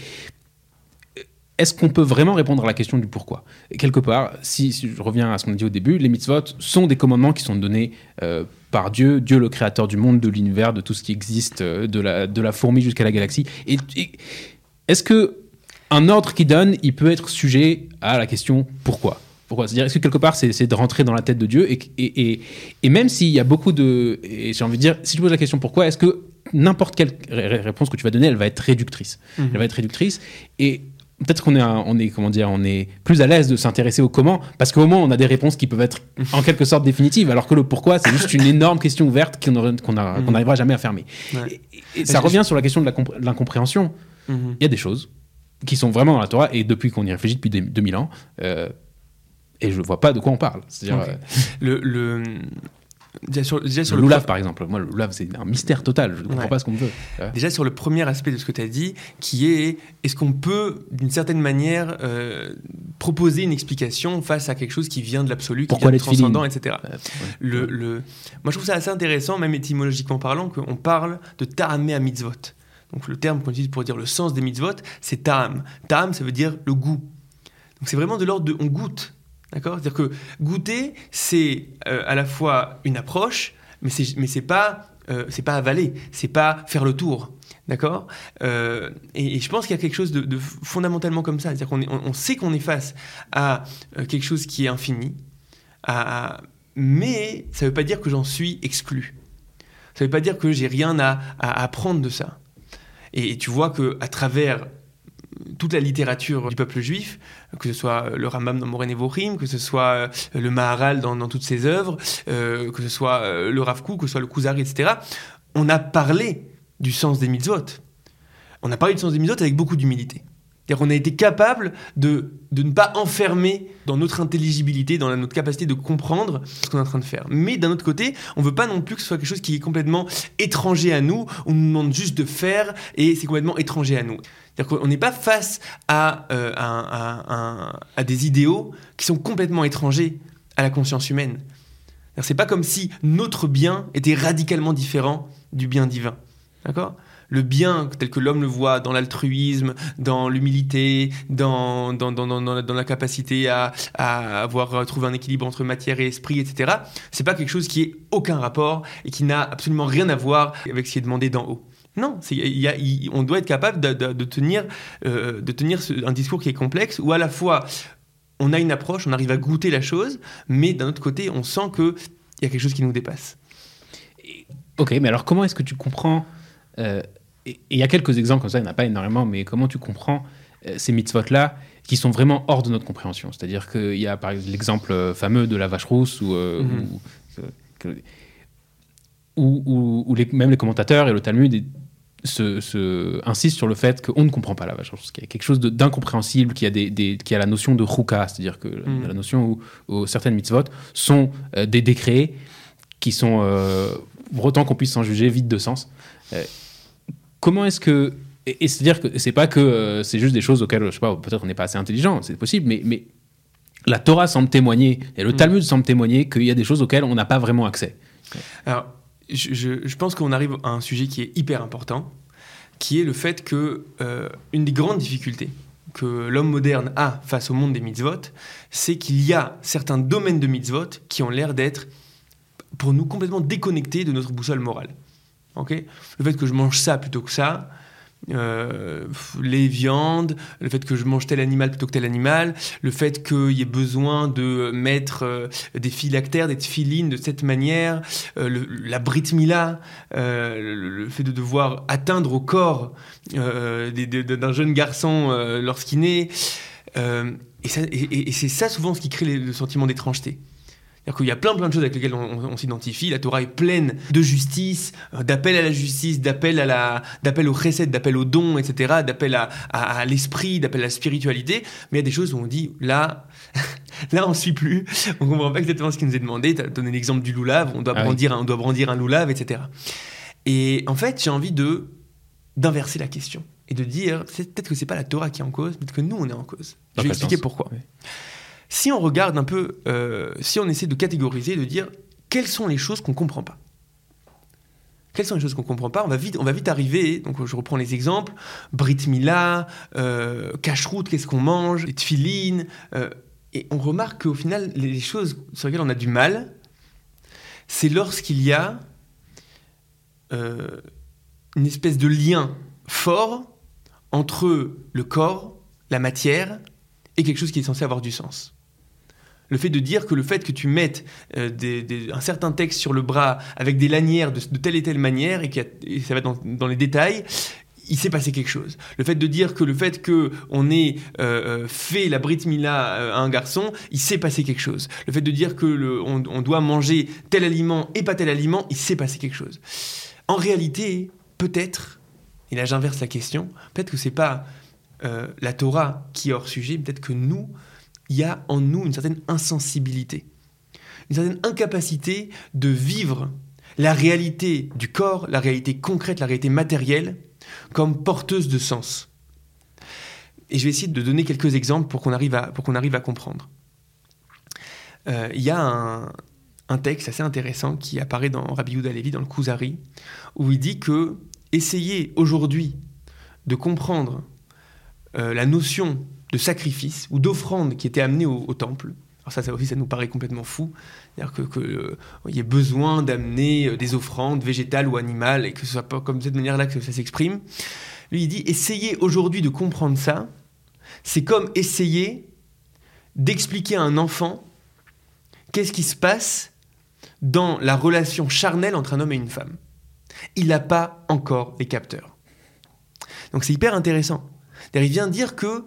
est-ce qu'on peut vraiment répondre à la question du pourquoi? Quelque part, si, je reviens à ce qu'on a dit au début, les mitzvot sont des commandements qui sont donnés euh, par Dieu, Dieu le créateur du monde, de l'univers, de tout ce qui existe, euh, de, la, de la fourmi jusqu'à la galaxie. Et, est-ce que un ordre qui donne, il peut être sujet à la question pourquoi? Pourquoi? C'est-à-dire, est-ce que quelque part, c'est de rentrer dans la tête de Dieu et, et, et, même s'il y a beaucoup de. Et j'ai envie de dire, si je pose la question pourquoi, est-ce que n'importe quelle réponse que tu vas donner, elle va être réductrice? Mhm. Elle va être réductrice. Et peut-être qu'on est, on est, comment dire, on est plus à l'aise de s'intéresser au comment, parce qu'au moins on a des réponses qui peuvent être en quelque sorte définitives, alors que le pourquoi, c'est juste une énorme question ouverte qu'on mhm. n'arrivera jamais à fermer. Et, ça revient sur la question de l'incompréhension. Mhm. Il y a des choses qui sont vraiment dans la Torah, et depuis qu'on y réfléchit depuis 2000 ans, euh, et je ne vois pas de quoi on parle. C'est-à-dire, euh, le, le, Déjà sur, le, Loulav, par exemple. Moi, le Loulav, c'est un mystère total. Je ne comprends pas ce qu'on veut. Déjà sur le premier aspect de ce que tu as dit, qui est est-ce qu'on peut, d'une certaine manière, euh, proposer une explication face à quelque chose qui vient de l'absolu, qui vient de transcendant, etc. Le, le... Moi, je trouve ça assez intéressant, même étymologiquement parlant, qu'on parle de ta'amé à mitzvot. Donc le terme qu'on utilise pour dire le sens des mitzvot, c'est ta'am. Ta'am, ça veut dire le goût. Donc c'est vraiment de l'ordre de on goûte. D'accord? C'est-à-dire que goûter, c'est euh, à la fois une approche, mais c'est mais c'est pas euh, c'est pas avaler, c'est pas faire le tour. D'accord? Euh, et, je pense qu'il y a quelque chose de, fondamentalement comme ça. C'est-à-dire qu'on on, sait qu'on est face à quelque chose qui est infini, mais ça ne veut pas dire que j'en suis exclu. Ça ne veut pas dire que j'ai rien à, à, apprendre de ça. Et, tu vois que à travers toute la littérature du peuple juif, que ce soit le Rambam dans Moré Nevorim, que ce soit euh, le Maharal dans, toutes ses œuvres, euh, que ce soit euh, le Rav que ce soit le Kuzari, etc., on a parlé du sens des mitzvot. On a parlé du sens des mitzvot avec beaucoup d'humilité. C'est-à-dire qu'on a été capable de, de ne pas enfermer dans notre intelligibilité, dans notre capacité de comprendre ce qu'on est en train de faire. Mais d'un autre côté, on veut pas non plus que ce soit quelque chose qui est complètement étranger à nous, on nous demande juste de faire et c'est complètement étranger à nous. C'est-à-dire qu'on n'est pas face à, euh, à, des idéaux qui sont complètement étrangers à la conscience humaine. C'est pas comme si notre bien était radicalement différent du bien divin. D'accord? Le bien tel que l'homme le voit dans l'altruisme, dans l'humilité, dans, dans, dans, dans, dans la capacité à, à avoir trouvé un équilibre entre matière et esprit, etc., c'est pas quelque chose qui ait aucun rapport et qui n'a absolument rien à voir avec ce qui est demandé d'en haut. Non, y a- on doit être capable de, de- tenir, euh, de tenir ce- un discours qui est complexe, où à la fois on a une approche, on arrive à goûter la chose, mais d'un autre côté, on sent qu'il y a quelque chose qui nous dépasse. Ok, mais alors comment est-ce que tu comprends euh, Et il y a quelques exemples comme ça, il n'y en a pas énormément, mais comment tu comprends euh, ces mitzvot-là qui sont vraiment hors de notre compréhension? C'est-à-dire qu'il y a par exemple l'exemple euh, fameux de la vache rousse où, euh, Mhm. où- les- même les commentateurs et le Talmud et- se, se- insistent sur le fait qu'on ne comprend pas la vache rousse, qu'il y a quelque chose d'incompréhensible, qu'il y a, des, des- qu'il y a la notion de chouka, c'est-à-dire que Mhm. la notion où, où certaines mitzvot sont euh, des décrets qui sont, euh, pour autant qu'on puisse s'en juger, vides de sens. Euh, comment est-ce que. Et, et c'est-à-dire que c'est pas que euh, c'est juste des choses auxquelles, je sais pas, peut-être on n'est pas assez intelligent, c'est possible, mais, mais la Torah semble témoigner, et le Mm. Talmud semble témoigner qu'il y a des choses auxquelles on n'a pas vraiment accès. Alors, je, je- je pense qu'on arrive à un sujet qui est hyper important, qui est le fait que euh, une des grandes difficultés que l'homme moderne a face au monde des mitzvot, c'est qu'il y a certains domaines de mitzvot qui ont l'air d'être, pour nous, complètement déconnectés de notre boussole morale. Le fait que je mange ça plutôt que ça, euh, les viandes, le fait que je mange tel animal plutôt que tel animal, le fait qu'il y ait besoin de mettre euh, des phylactères, des tefilines de cette manière, euh, la brit mila, le, fait de devoir atteindre au corps d'un jeune garçon lorsqu'il naît. Et c'est ça souvent ce qui crée le sentiment d'étrangeté. C'est-à-dire qu'il y a plein plein de choses avec lesquelles on, on- on s'identifie. La Torah est pleine de justice, euh, d'appel à la justice, d'appel à la, d'appel au chesed, d'appel au don, etc., d'appel à, à- à l'esprit, d'appel à la spiritualité. Mais il y a des choses où on dit là, là on suit plus, on comprend pas exactement ce qui nous est demandé. Tu as donné l'exemple du loulave, on doit Ah oui. brandir, un, on doit brandir un loulave, etc. Et en fait, j'ai envie de d'inverser la question et de dire peut-être que c'est pas la Torah qui est en cause, peut-être que nous on est en cause. Dans Je vais expliquer sens? pourquoi. Oui. Si on regarde un peu, euh, si on essaie de catégoriser, de dire quelles sont les choses qu'on comprend pas? Quelles sont les choses qu'on comprend pas? On va, vite, on va vite arriver, donc je reprends les exemples, Brit Mila, euh, qu'est-ce qu'on mange, les tefilines, euh, et on remarque qu'au final, les choses sur lesquelles on a du mal, c'est lorsqu'il y a euh, une espèce de lien fort entre le corps, la matière, et quelque chose qui est censé avoir du sens. Le fait de dire que le fait que tu mettes euh, un certain texte sur le bras avec des lanières de, telle et telle manière et, et ça va dans, les détails, il s'est passé quelque chose. Le fait de dire que le fait que on ait euh, euh, fait la Brit Mila à un garçon, il s'est passé quelque chose. Le fait de dire que doit manger tel aliment et pas tel aliment, il s'est passé quelque chose. En réalité, peut-être, et là j'inverse la question, peut-être que c'est pas euh, la Torah qui est hors sujet, peut-être que nous, il y a en nous une certaine insensibilité, une certaine incapacité de vivre la réalité du corps, la réalité concrète, la réalité matérielle, comme porteuse de sens. Et je vais essayer de donner quelques exemples pour qu'on arrive à, pour qu'on arrive à comprendre. Euh, Il y a un, texte assez intéressant qui apparaît dans Rabbi Yehuda Levi, dans le Kuzari, où il dit que essayer aujourd'hui de comprendre euh, la notion de sacrifice ou d'offrande qui était amenée au, temple. Alors ça, ça aussi, ça nous paraît complètement fou. C'est-à-dire que, que, euh, y ait besoin d'amener euh, des offrandes végétales ou animales et que ce soit pas comme de cette manière-là que ça s'exprime. Lui, il dit, essayer aujourd'hui de comprendre ça, c'est comme essayer d'expliquer à un enfant qu'est-ce qui se passe dans la relation charnelle entre un homme et une femme. Il n'a pas encore les capteurs. Donc c'est hyper intéressant. Il vient dire que,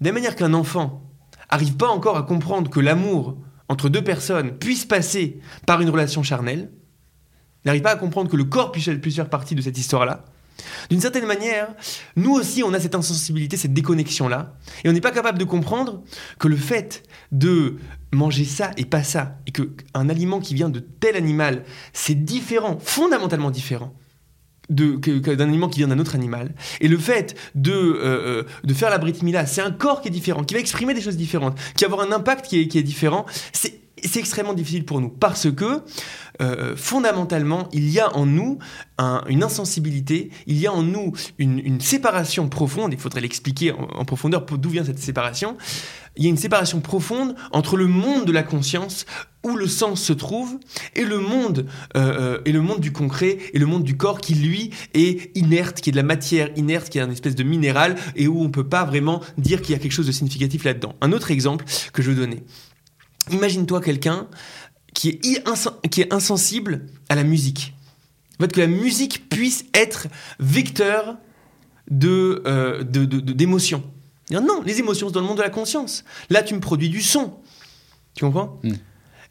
de la manière qu'un enfant arrive pas encore à comprendre que l'amour entre deux personnes puisse passer par une relation charnelle, n'arrive pas à comprendre que le corps puisse, puisse faire partie de cette histoire-là. D'une certaine manière, nous aussi, on a cette insensibilité, cette déconnexion-là, et on n'est pas capable de comprendre que le fait de manger ça et pas ça, et qu'un aliment qui vient de tel animal, c'est différent, fondamentalement différent de- d'un aliment qui vient d'un autre animal. Et le fait de, euh, euh, de faire la Brit Mila, c'est un corps qui est différent, qui va exprimer des choses différentes, qui va avoir un impact qui est, qui est différent. C'est c'est extrêmement difficile pour nous parce que euh, fondamentalement, il y a en nous une insensibilité, il y a en nous une, séparation profonde, il faudrait l'expliquer en, profondeur d'où vient cette séparation, il y a une séparation profonde entre le monde de la conscience où le sens se trouve et le monde euh, euh, et le monde du concret et le monde du corps qui lui est inerte, qui est de la matière inerte, qui est une espèce de minéral et où on peut pas vraiment dire qu'il y a quelque chose de significatif là-dedans. Un autre exemple que je veux donner. Imagine-toi quelqu'un qui est, qui est insensible à la musique. En fait, que la musique puisse être vecteur de, euh, d'émotions. Non, les émotions, c'est dans le monde de la conscience. Là, tu me produis du son. Tu comprends? Mm.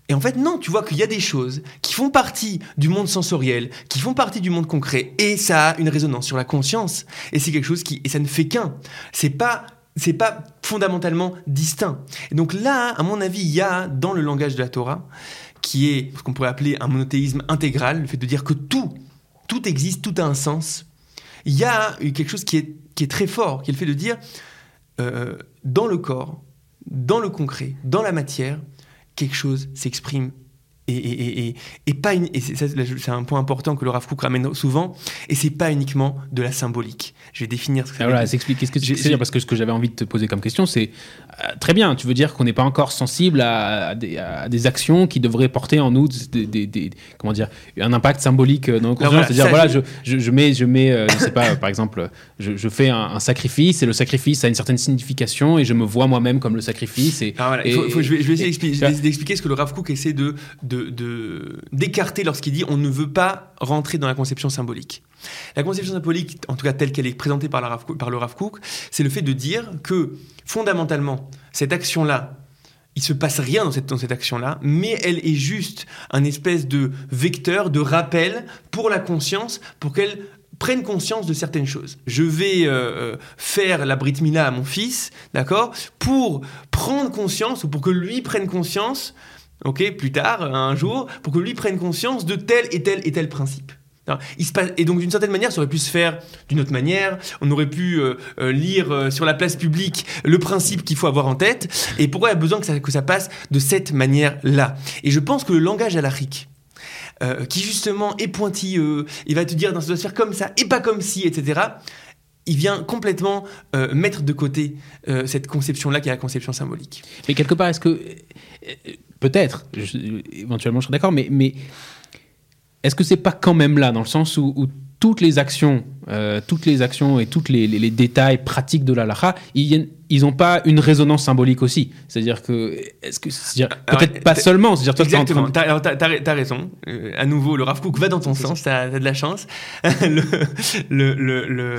Et en fait, non, tu vois qu'il y a des choses qui font partie du monde sensoriel, qui font partie du monde concret, et ça a une résonance sur la conscience. Et c'est quelque chose qui, et ça ne fait qu'un. C'est pas, c'est pas fondamentalement distinct. Et donc là, à mon avis, il y a dans le langage de la Torah, qui est ce qu'on pourrait appeler un monothéisme intégral, le fait de dire que tout, tout existe, tout a un sens. Il y a quelque chose qui est, qui est très fort, qui est le fait de dire, euh, dans le corps, dans le concret, dans la matière, quelque chose s'exprime et, et, pas et c'est un point important que le Rav Kook ramène souvent et c'est pas uniquement de la symbolique. Je vais définir ce que ah, voilà, explique qu'est-ce que tu veux dire parce que ce que j'avais envie de te poser comme question c'est euh, très bien tu veux dire qu'on n'est pas encore sensible à, des, actions qui devraient porter en nous des, comment dire un impact symbolique dans nos consciences. c'est-à-dire voilà je, je, mets je mets euh, je sais pas par exemple je, fais un, sacrifice et le sacrifice a une certaine signification et je me vois moi-même comme le sacrifice et, ah, voilà, faut, je vais, je vais essayer d'expliquer ce que le Rav Kook essaie de d'écarter lorsqu'il dit on ne veut pas rentrer dans la conception symbolique. La conception symbolique, en tout cas telle qu'elle est présentée par, le Rav c'est le fait de dire que fondamentalement, cette action-là, il se passe rien dans cette, dans cette action-là, mais elle est juste un espèce de vecteur, de rappel pour la conscience, pour qu'elle prenne conscience de certaines choses. Je vais euh, euh, faire la Brit Mila à mon fils, d'accord, pour prendre conscience ou pour que lui prenne conscience ok, plus tard, un jour, pour que lui prenne conscience de tel et tel et tel principe. Il se passe, et donc d'une certaine manière, ça aurait pu se faire d'une autre manière. On aurait pu euh, euh, lire euh, sur la place publique le principe qu'il faut avoir en tête. Et pourquoi il y a besoin que ça, que ça passe de cette manière-là? Et je pense que le langage alarique, euh, qui justement est pointilleux, il va te dire dans ça doit se faire comme ça et pas comme si, etc il vient complètement mettre de côté cette conception-là qui est la conception symbolique. Mais quelque part, est-ce que peut-être, éventuellement je serais d'accord, mais, mais est-ce que c'est pas quand même là, dans le sens où, toutes les actions, euh, toutes les actions et tous les, détails pratiques de l'alaha, ils n'ont pas une résonance symbolique aussi? C'est-à-dire que, est-ce que, peut-être pas seulement. C'est-à-dire toi, exactement. T'as, as, raison. Euh, à nouveau, le Rav Kook va dans ton sens. T'as, as de la chance. le, le, le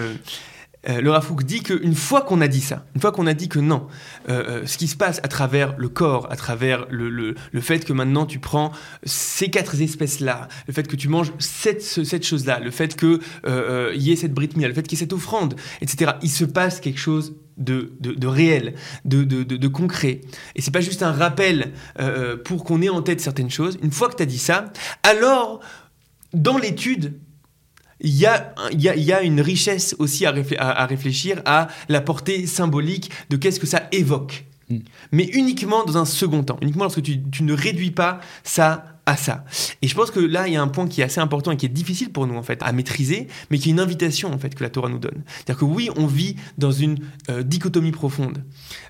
euh, le Rafouk dit qu'une fois qu'on a dit ça, une fois qu'on a dit que non, euh, euh, ce qui se passe à travers le corps, à travers le, le, fait que maintenant tu prends ces quatre espèces-là, le fait que tu manges cette, cette chose-là, le fait qu'il euh, y ait cette britmia, le fait qu'il y ait cette offrande, etc., il se passe quelque chose de, de, réel, de, de, concret. Et c'est pas juste un rappel pour qu'on ait en tête certaines choses. Une fois que tu as dit ça, alors, dans l'étude, il y, a, il, y a, il y a, une richesse aussi à, à, réfléchir à la portée symbolique de qu'est-ce que ça évoque. Mm. Mais uniquement dans un second temps, uniquement lorsque tu, tu, ne réduis pas ça à ça. Et je pense que là, il y a un point qui est assez important et qui est difficile pour nous en fait à maîtriser, mais qui est une invitation en fait que la Torah nous donne. C'est-à-dire que oui, on vit dans une euh, dichotomie profonde,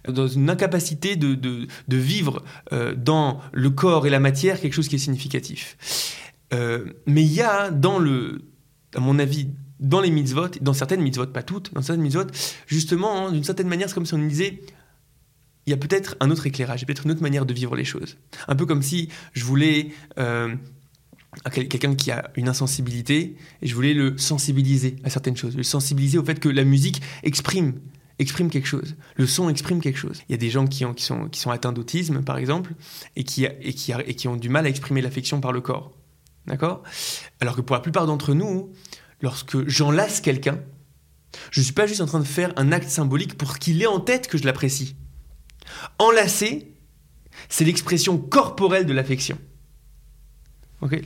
dans une incapacité de, de, de vivre euh, dans le corps et la matière quelque chose qui est significatif. Euh, mais il y a dans le à mon avis, dans les mitzvot, dans certaines mitzvot, pas toutes, dans certaines mitzvot, justement, hein, d'une certaine manière, c'est comme si on disait il y a peut-être un autre éclairage, peut-être une autre manière de vivre les choses. Un peu comme si je voulais euh, quelqu'un qui a une insensibilité et je voulais le sensibiliser à certaines choses, le sensibiliser au fait que la musique exprime exprime quelque chose. Le son exprime quelque chose. Il y a des gens qui, ont, qui, sont, atteints d'autisme, par exemple, et qui ont du mal à exprimer l'affection par le corps. D'accord? Alors que pour la plupart d'entre nous, lorsque j'enlace quelqu'un, je ne suis pas juste en train de faire un acte symbolique pour qu'il ait en tête que je l'apprécie. Enlacer, c'est l'expression corporelle de l'affection.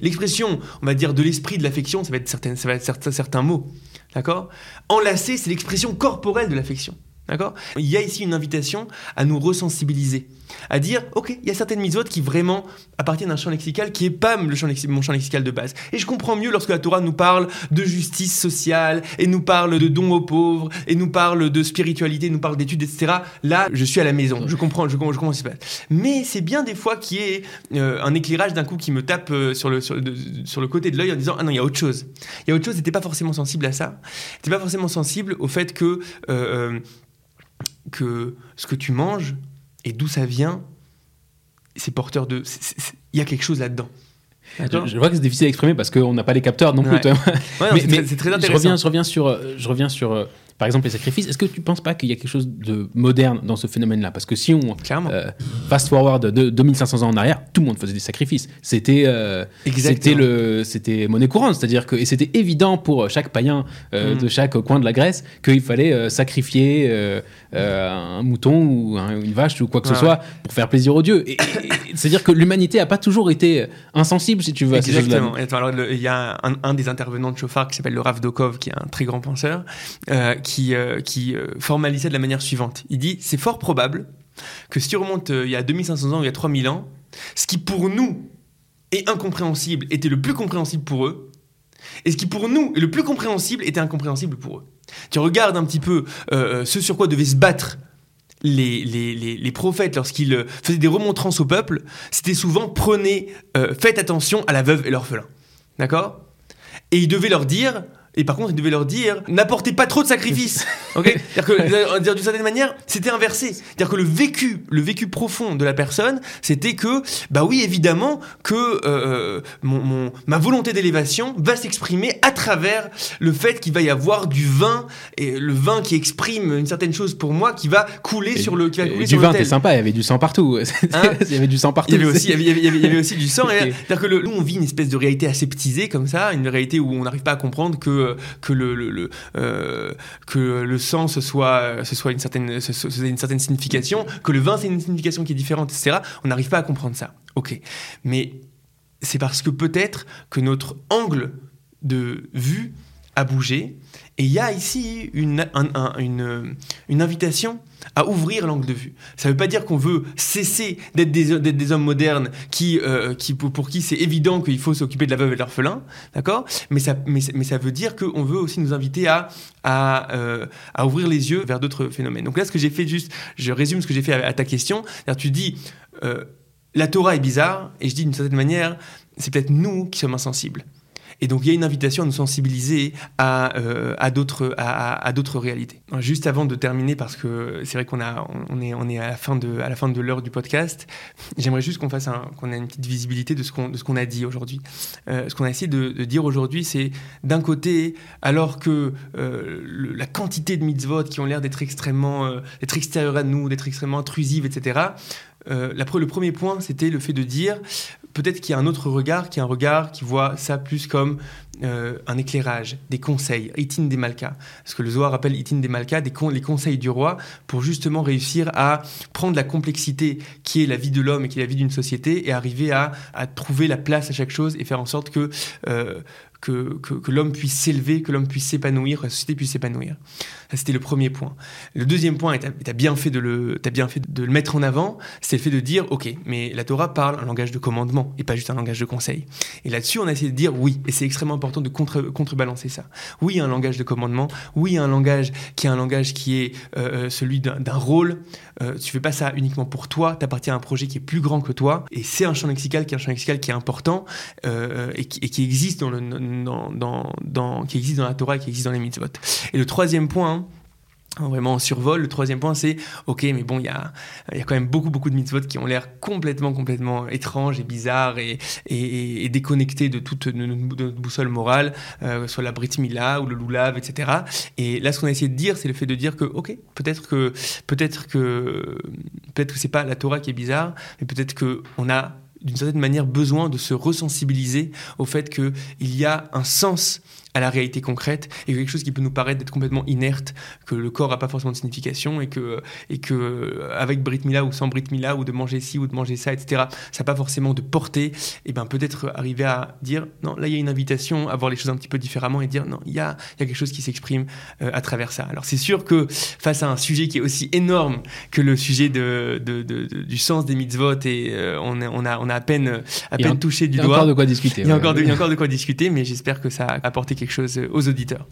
l'expression, on va dire, de l'esprit de l'affection, ça va être, certains, certains mots. D'accord? Enlacer, c'est l'expression corporelle de l'affection. D'accord? Il y a ici une invitation à nous resensibiliser, à dire, ok, il y a certaines mitzvot qui vraiment appartiennent à un champ lexical qui est pas mon champ lexical de base. Et je comprends mieux lorsque la Torah nous parle de justice sociale, et nous parle de dons aux pauvres, et nous parle de spiritualité, nous parle d'études, etc. Là, je suis à la maison, je comprends, je, comprends, ce qui se passe. Mais c'est bien des fois qu'il y ait euh, un éclairage d'un coup qui me tape euh, sur, le, sur, le côté de l'œil en disant, ah non, il y a autre chose. Il y a autre chose, n'était pas forcément sensible à ça. T'es pas forcément sensible au fait que... Euh, que ce que tu manges et d'où ça vient, c'est porteur de. Il y a quelque chose là-dedans. Je, vois que c'est difficile à exprimer parce qu'on n'a pas les capteurs non plus. mais, c'est très intéressant. Je reviens, je reviens sur, je reviens sur euh, par exemple les sacrifices. Est-ce que tu ne penses pas qu'il y a quelque chose de moderne dans ce phénomène-là? Parce que si on euh, fast forward de 2500 ans en arrière, tout le monde faisait des sacrifices. C'était euh, c'était le c'était monnaie courante, c'est-à-dire que et c'était évident pour chaque païen euh, mm. de chaque coin de la Grèce qu'il fallait sacrifier un mouton ou une vache ou quoi que ce soit pour faire plaisir aux dieux. c'est-à-dire que l'humanité a pas toujours été insensible, si tu veux. Exactement. il y a un, des intervenants de Chauffard qui s'appelle le Rav Dokov, qui est un très grand penseur, qui, euh, qui euh, formalisait de la manière suivante. Il dit c'est fort probable que si tu remontes euh, il y a 2500 ans ou il y a 3000 ans, ce qui pour nous est incompréhensible était le plus compréhensible pour eux, et ce qui pour nous est le plus compréhensible était incompréhensible pour eux. Tu regardes un petit peu ce sur quoi devaient se battre les, prophètes lorsqu'ils faisaient des remontrances au peuple, c'était souvent prenez, faites attention à la veuve et l'orphelin. D'accord? Et ils devaient leur dire et par contre, il devait leur dire n'apportez pas trop de sacrifices. ok C'est-à-dire que, d'une certaine manière, c'était inversé. C'est-à-dire que le vécu, le vécu profond de la personne, c'était que, bah oui, évidemment, que euh, euh, mon, ma volonté d'élévation va s'exprimer à travers le fait qu'il va y avoir du vin et le vin qui exprime une certaine chose pour moi, qui va couler sur le, qui va couler du vin, t'es sympa. Il y avait du sang partout. Hein il y avait du sang partout. Il y avait aussi, il y avait, il y avait, aussi du sang. C'est-à-dire que le, nous, on vit une espèce de réalité aseptisée comme ça, une réalité où on n'arrive pas à comprendre que que le, euh, que le sang ce soit ce soit une certaine ce, une certaine signification, que le vin c'est une signification qui est différente, etc. On n'arrive pas à comprendre ça. Ok, mais c'est parce que peut-être que notre angle de vue a bougé et il y a ici une, une, invitation à ouvrir l'angle de vue. Ça ne veut pas dire qu'on veut cesser d'être des, hommes modernes qui, euh, qui, pour, qui c'est évident qu'il faut s'occuper de la veuve et de l'orphelin, d'accord? Mais ça, mais, mais, ça veut dire qu'on veut aussi nous inviter à, à, euh, à ouvrir les yeux vers d'autres phénomènes. Donc là, ce que j'ai fait juste, je résume ce que j'ai fait à, ta question, tu dis, euh, la Torah est bizarre, et je dis d'une certaine manière, c'est peut-être nous qui sommes insensibles. Et donc il y a une invitation à nous sensibiliser à, euh, à d'autres à, à d'autres réalités. Juste avant de terminer, parce que c'est vrai qu'on a on est on est à la fin de à la fin de l'heure du podcast, j'aimerais juste qu'on fasse qu'on ait une petite visibilité de ce qu'on de ce qu'on a dit aujourd'hui. Euh, ce qu'on a essayé de, dire aujourd'hui, c'est d'un côté, alors que euh, la quantité de mitzvot qui ont l'air d'être extrêmement d'être extérieures à nous, d'être extrêmement intrusives, etc. Euh, le premier point, c'était le fait de dire peut-être qu'il y a un autre regard, qui est un regard qui voit ça plus comme euh, un éclairage, des conseils, itin des malkas. Ce que le Zohar appelle itin des les conseils du roi, pour justement réussir à prendre la complexité qui est la vie de l'homme et qui est la vie d'une société et arriver à, trouver la place à chaque chose et faire en sorte que euh, que, l'homme puisse s'élever, que l'homme puisse s'épanouir, que la société puisse s'épanouir. Ça, c'était le premier point. Le deuxième point, et tu as, bien fait de le, mettre en avant, c'est le fait de dire, ok, mais la Torah parle un langage de commandement et pas juste un langage de conseil. Et là-dessus, on a essayé de dire oui, et c'est extrêmement important de contre, contrebalancer ça. Oui, un langage de commandement, oui, un langage qui est un langage qui est euh, euh, celui d'un rôle. Euh, tu fais pas ça uniquement pour toi, tu appartiens à un projet qui est plus grand que toi, et c'est un champ lexical qui est un champ lexical qui est important et qui, et, qui, existe dans le qui existe dans la Torah et qui existe dans les mitzvot. Et le troisième point, hein, vraiment en survol. Le troisième point, c'est ok, mais bon, il y a, y a quand même beaucoup, beaucoup de mitzvot qui ont l'air complètement, complètement étranges et bizarres et, et, déconnectés de toute notre boussole morale, euh, soit la Brit Mila ou le Lulav, etc. Et là, ce qu'on a essayé de dire, c'est le fait de dire que ok, peut-être que peut-être que peut-être que c'est pas la Torah qui est bizarre, mais peut-être que on a d'une certaine manière besoin de se resensibiliser au fait qu'il y a un sens à la réalité concrète et quelque chose qui peut nous paraître d'être complètement inerte, que le corps n'a pas forcément de signification et que, et que avec Brit Mila ou sans Brit Mila ou de manger ci ou de manger ça, etc., ça n'a pas forcément de portée, et bien peut-être arriver à dire non, là il y a une invitation à voir les choses un petit peu différemment et dire non, il y a, y a quelque chose qui s'exprime euh, à travers ça. Alors c'est sûr que face à un sujet qui est aussi énorme que le sujet de, de, de, du sens des mitzvot et euh, on, on, a, on a à peine, à peine touché du doigt. Il y a encore de quoi discuter. Il y a, encore de, il y a encore de quoi discuter, mais j'espère que ça a apporté quelque chose aux auditeurs.